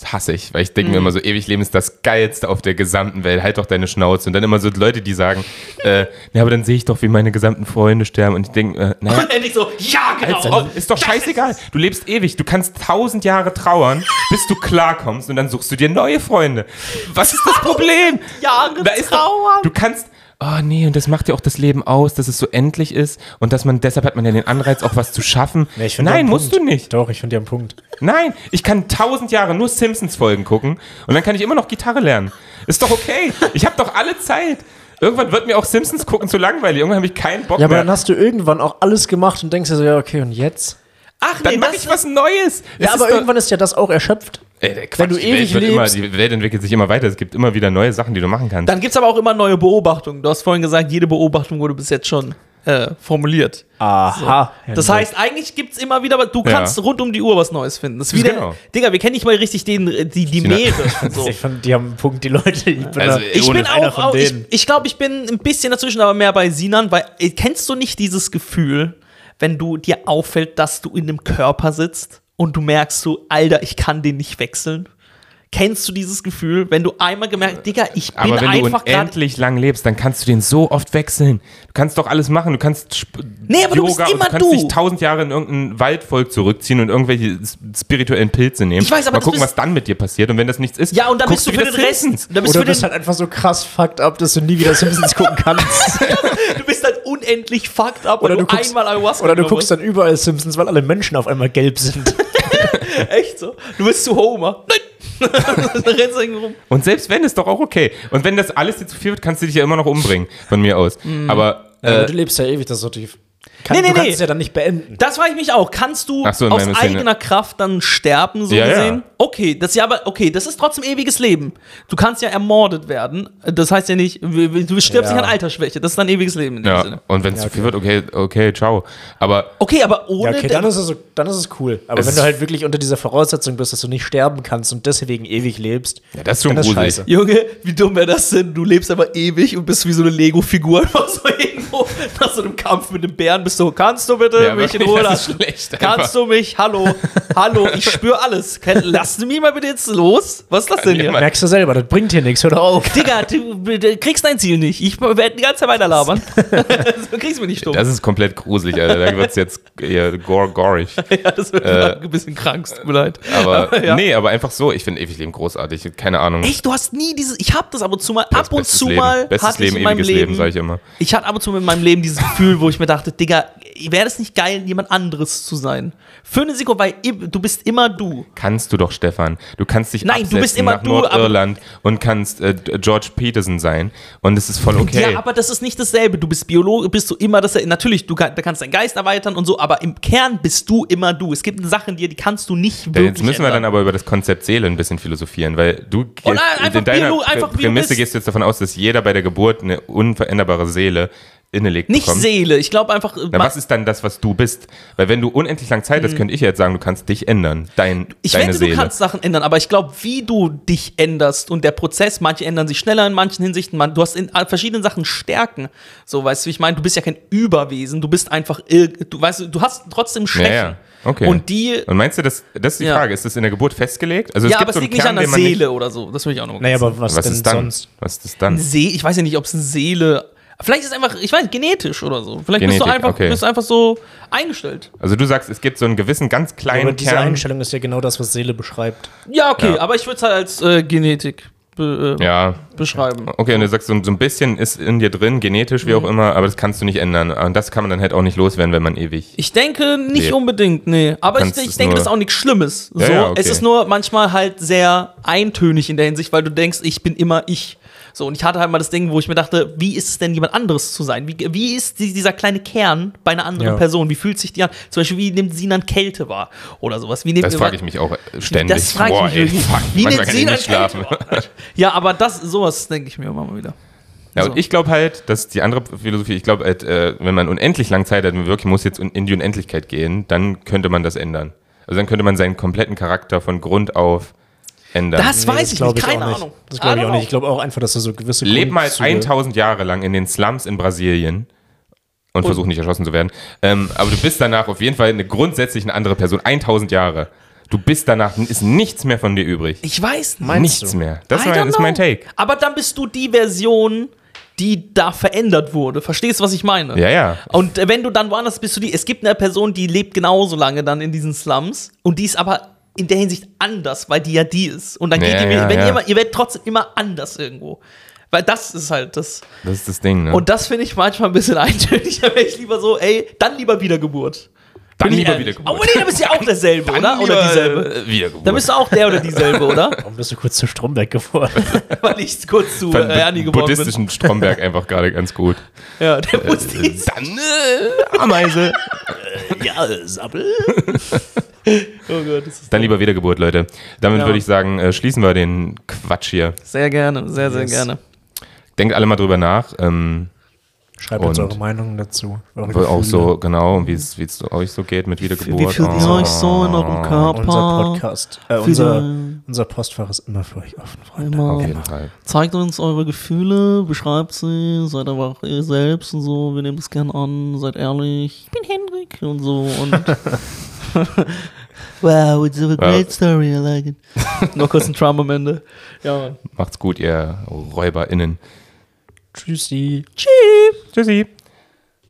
Das hasse ich, weil ich denke mir immer so, ewig leben ist das Geilste auf der gesamten Welt. Halt doch deine Schnauze. Und dann immer so Leute, die sagen, äh, ja, aber dann sehe ich doch, wie meine gesamten Freunde sterben. Und ich denke, äh, naja, Und endlich so, ja, genau. Alter, ist doch scheißegal. Du lebst ewig. Du kannst tausend Jahre trauern, bis du klarkommst und dann suchst du dir neue Freunde. Was ist das Problem? Jahre Da ist doch, trauern. du kannst. Oh nee, und das macht ja auch das Leben aus, dass es so endlich ist und dass man, deshalb hat man ja den Anreiz, auch was zu schaffen. Nee, Nein, musst Punkt. du nicht. Doch, ich finde die am Punkt. Nein, ich kann tausend Jahre nur Simpsons-Folgen gucken und dann kann ich immer noch Gitarre lernen. Ist doch okay. Ich habe doch alle Zeit. Irgendwann wird mir auch Simpsons gucken zu langweilig. Irgendwann habe ich keinen Bock Ja, aber mehr. dann hast du irgendwann auch alles gemacht und denkst dir so, ja, okay, und jetzt? Ach dann nee, mache das ich was Neues. Es Ja, aber irgendwann ist ja das auch erschöpft. Ey, der Quatsch, Wenn du die ewig Welt wird immer, lebst- die Welt entwickelt sich immer weiter. Es gibt immer wieder neue Sachen, die du machen kannst. Dann gibt es aber auch immer neue Beobachtungen. Du hast vorhin gesagt, jede Beobachtung wurde bis jetzt schon äh, formuliert. Aha. Das heißt, eigentlich gibt es immer wieder, du Ja. kannst rund um die Uhr was Neues finden. Das ist wieder, Genau. Digga, wir kennen nicht mal richtig den, die, die Sina- Meere. und so. ich fand, die haben einen Punkt, die Leute. Ich bin, Also, da, ich bin auch, auch ich, ich glaube, ich bin ein bisschen dazwischen, aber mehr bei Sinan, weil äh, kennst du nicht dieses Gefühl, wenn du dir auffällt, dass du in einem Körper sitzt und du merkst so, Alter, ich kann den nicht wechseln? Kennst du dieses Gefühl, wenn du einmal gemerkt, Digga, ich bin aber wenn du einfach gerade unendlich lang lebst, dann kannst du den so oft wechseln. Du kannst doch alles machen. Du kannst Sp- Nee, aber du bist und immer du kannst du. dich tausend Jahre in irgendein Waldvolk zurückziehen und irgendwelche spirituellen Pilze nehmen. Ich weiß, aber Mal gucken, was dann mit dir passiert. Und wenn das nichts ist, Ja, und dann bist du für wieder den Rest. Dann bist Oder du, bist halt einfach so krass fucked up, dass du nie wieder Simpsons gucken kannst. du bist halt unendlich fucked up, Oder du du, guckst- einmal Ayahuasca Oder du guckst dann überall Simpsons, weil alle Menschen auf einmal gelb sind. Echt so? Du bist zu Homer. Nein! dann rennst du irgendwo rum. Und selbst wenn, ist doch auch okay. Und wenn das alles dir zu viel wird, kannst du dich ja immer noch umbringen, von mir aus. Mhm. Aber Aber äh, du lebst ja ewig, das ist so tief. Kann, nee, nee, du kannst nee. es ja dann nicht beenden. Das frage ich mich auch. Kannst du so, in aus meiner Szene. eigener Kraft dann sterben, so Ja, ja. gesehen? Okay, das ist ja aber, okay, das ist trotzdem ewiges Leben. Du kannst ja ermordet werden. Das heißt ja nicht, du stirbst Ja. nicht an Altersschwäche. Das ist dann ewiges Leben in dem Ja, Sinne. und wenn es zu viel wird, okay, okay, ciao. Aber Okay, aber Ja, ohne. okay, dann ist, es, dann ist es cool. Aber Es wenn du halt wirklich unter dieser Voraussetzung bist, dass du nicht sterben kannst und deswegen ewig lebst, ja, das ist schon gruselig. scheiße. Junge, wie dumm wäre das denn? Du lebst aber ewig und bist wie so eine Lego-Figur einfach so irgendwo nach so einem Kampf mit einem Bären bist du, kannst du bitte Ja, mich in wirklich, Ruhe das ist lassen? schlecht einfach. Kannst du mich? Hallo, hallo, ich spüre alles. Lass du mich mal bitte jetzt los? Was ist das denn hier? jemand- merkst du selber, das bringt hier nichts, hör auf. Digga, du, du kriegst dein Ziel nicht. Ich werde die ganze Zeit weiterlabern. du kriegst mich nicht dumm. Das ist komplett gruselig, Alter. Da wird es jetzt eher gore gorig. ja, das wird ein bisschen krank, tut mir leid. Aber ja. nee, aber einfach so. Ich finde ewig Leben großartig. Keine Ahnung. Echt, du hast nie dieses. Ich habe das ab und zu mal, Das ab und bestes zu Leben. mal Bestes hatte ich Leben, in meinem ewiges Leben, Leben, sage ich immer. Ich hatte ab und zu in meinem Leben dieses Gefühl, wo ich mir dachte, Digga, wäre das nicht geil, jemand anderes zu sein? Für eine Sekunde, weil du bist immer du. Kannst du doch, Stefan. Du kannst dich Nein, du bist immer nach du, Nordirland und kannst äh, George Peterson sein. Und es ist voll okay. Ja, aber das ist nicht dasselbe. Du bist Biologe, bist du immer das. Natürlich, du kann, da kannst deinen Geist erweitern und so, aber im Kern bist du immer du. Es gibt Sachen in dir, die kannst du nicht wirklich Jetzt müssen wir dann aber über das Konzept Seele ein bisschen philosophieren, weil du Oh nein, einfach in deiner Biolo- einfach Prämisse gehst du jetzt davon aus, dass jeder bei der Geburt eine unveränderbare Seele innelegt Nicht bekommt. Seele. Ich glaube einfach. Na, ma- was ist dann das, was du bist? Weil wenn du unendlich lang Zeit hast, könnte ich ja jetzt sagen, du kannst dich ändern, dein, ich deine wette, Seele. du kannst Sachen ändern, aber ich glaube, wie du dich änderst und der Prozess, manche ändern sich schneller in manchen Hinsichten, man, du hast in verschiedenen Sachen Stärken. So, weißt du, wie ich meine, du bist ja kein Überwesen, du bist einfach, irg- du weißt, du hast trotzdem ja, Schwächen. ja. Okay. Und die, Und meinst du, das, das ist die Ja. Frage, ist das in der Geburt festgelegt? Also ja, gibt aber es so einen liegt nicht Kern, an der nicht- Seele oder so. Das will ich auch noch Naja, aber was, Was denn ist dann? sonst? Was ist dann? See, ich weiß ja nicht, ob es eine Seele. Vielleicht ist es einfach, ich weiß, genetisch oder so. Vielleicht bist du Genetik, einfach, okay. bist einfach so eingestellt. Also du sagst, es gibt so einen gewissen, ganz kleinen Aber diese Kern. Einstellung ist ja genau das, was Seele beschreibt. Ja, okay, Ja. aber ich würde es halt als äh, Genetik be, äh, Ja, beschreiben. okay, und du sagst, so, so ein bisschen ist in dir drin, genetisch, wie auch Mhm. immer, aber das kannst du nicht ändern. Und das kann man dann halt auch nicht loswerden, wenn man ewig. Ich denke nicht Nee. unbedingt, nee. Aber ich, ich denke, das ist auch nichts Schlimmes. So, Ja, ja, okay. Es ist nur manchmal halt sehr eintönig in der Hinsicht, weil du denkst, ich bin immer ich. So, und ich hatte halt mal das Ding, wo ich mir dachte, wie ist es denn, jemand anderes zu sein? Wie, wie ist die, dieser kleine Kern bei einer anderen Ja. Person? Wie fühlt sich die an? Zum Beispiel, wie nimmt Sinan Kälte wahr? Oder sowas. Wie nimmt Das frage ich mich auch äh, ständig. Das frage ich Boah, mich ey, fuck, Wie nimmt Sinan nicht schlafen. Kälte Ja, aber das, sowas denke ich mir immer mal wieder. Ja, So. und ich glaube halt, dass die andere Philosophie, ich glaube halt, äh, wenn man unendlich lang Zeit hat und wirklich muss jetzt in die Unendlichkeit gehen, dann könnte man das ändern. Also dann könnte man seinen kompletten Charakter von Grund auf ändern. Das weiß ich glaub nicht, keine nicht. Ahnung. Das glaube ich auch nicht. Ich glaube auch einfach, dass da so gewisse Leb mal Grundzüge- 1000 Jahre lang in den Slums in Brasilien und, versuch nicht erschossen zu werden. Ähm, aber du bist danach auf jeden Fall eine grundsätzlich eine andere Person. 1000 Jahre. Du bist danach, ist nichts mehr von dir übrig. Ich weiß nicht. Nichts du? mehr. Das, das ist mein. Take. Aber dann bist du die Version, die da verändert wurde. Verstehst du, was ich meine? Ja, ja. Und wenn du dann woanders bist, du die, es gibt eine Person, die lebt genauso lange dann in diesen Slums und die ist aber in der Hinsicht anders, weil die ja die ist. Und dann Ja, geht die, ja, wenn ja. ihr, immer- ihr werdet trotzdem immer anders irgendwo. Weil das ist halt das. Das ist das Ding, ne? Und das finde ich manchmal ein bisschen eintönig. Da wäre ich lieber so, ey, dann lieber Wiedergeburt. Dann Bin lieber ehrlich. Wiedergeburt. Aber nee, da bist du ja auch derselbe, oder? Dann Oder lieber, dieselbe. äh, Wiedergeburt. Da bist du auch der oder dieselbe, oder? Warum bist du kurz zu Stromberg geworden? Weil ich kurz zu Fand äh, Ernie geworden bin. buddhistischen Stromberg einfach gerade ganz gut. Ja, der muss die Dann äh, Ameise. ja, Sabbel. Oh Gott, das ist Dann lieber Wiedergeburt, Leute. Damit Ja. würde ich sagen, äh, schließen wir den Quatsch hier. sehr gerne, sehr, sehr Yes. gerne. Denkt alle mal drüber nach. Ähm, Schreibt uns eure Meinungen dazu. Eure auch so, genau, wie es es euch so geht mit Wiedergeburt. Wie fühlt ihr Oh. euch so in eurem Körper? Unser Podcast, äh, unser, unser Postfach ist immer für euch offen, Freunde. Immer. Auf jeden Fall. Zeigt uns eure Gefühle, beschreibt sie, seid aber auch ihr selbst und so. Wir nehmen das gern an, seid ehrlich. Ich bin Hendrik und so. Und wow, it's a great story, I like it. Noch kurz ein Trump am Ende. Ja, Mann. Macht's gut, ihr RäuberInnen. Tschüssi. Tschüss. Tschüssi.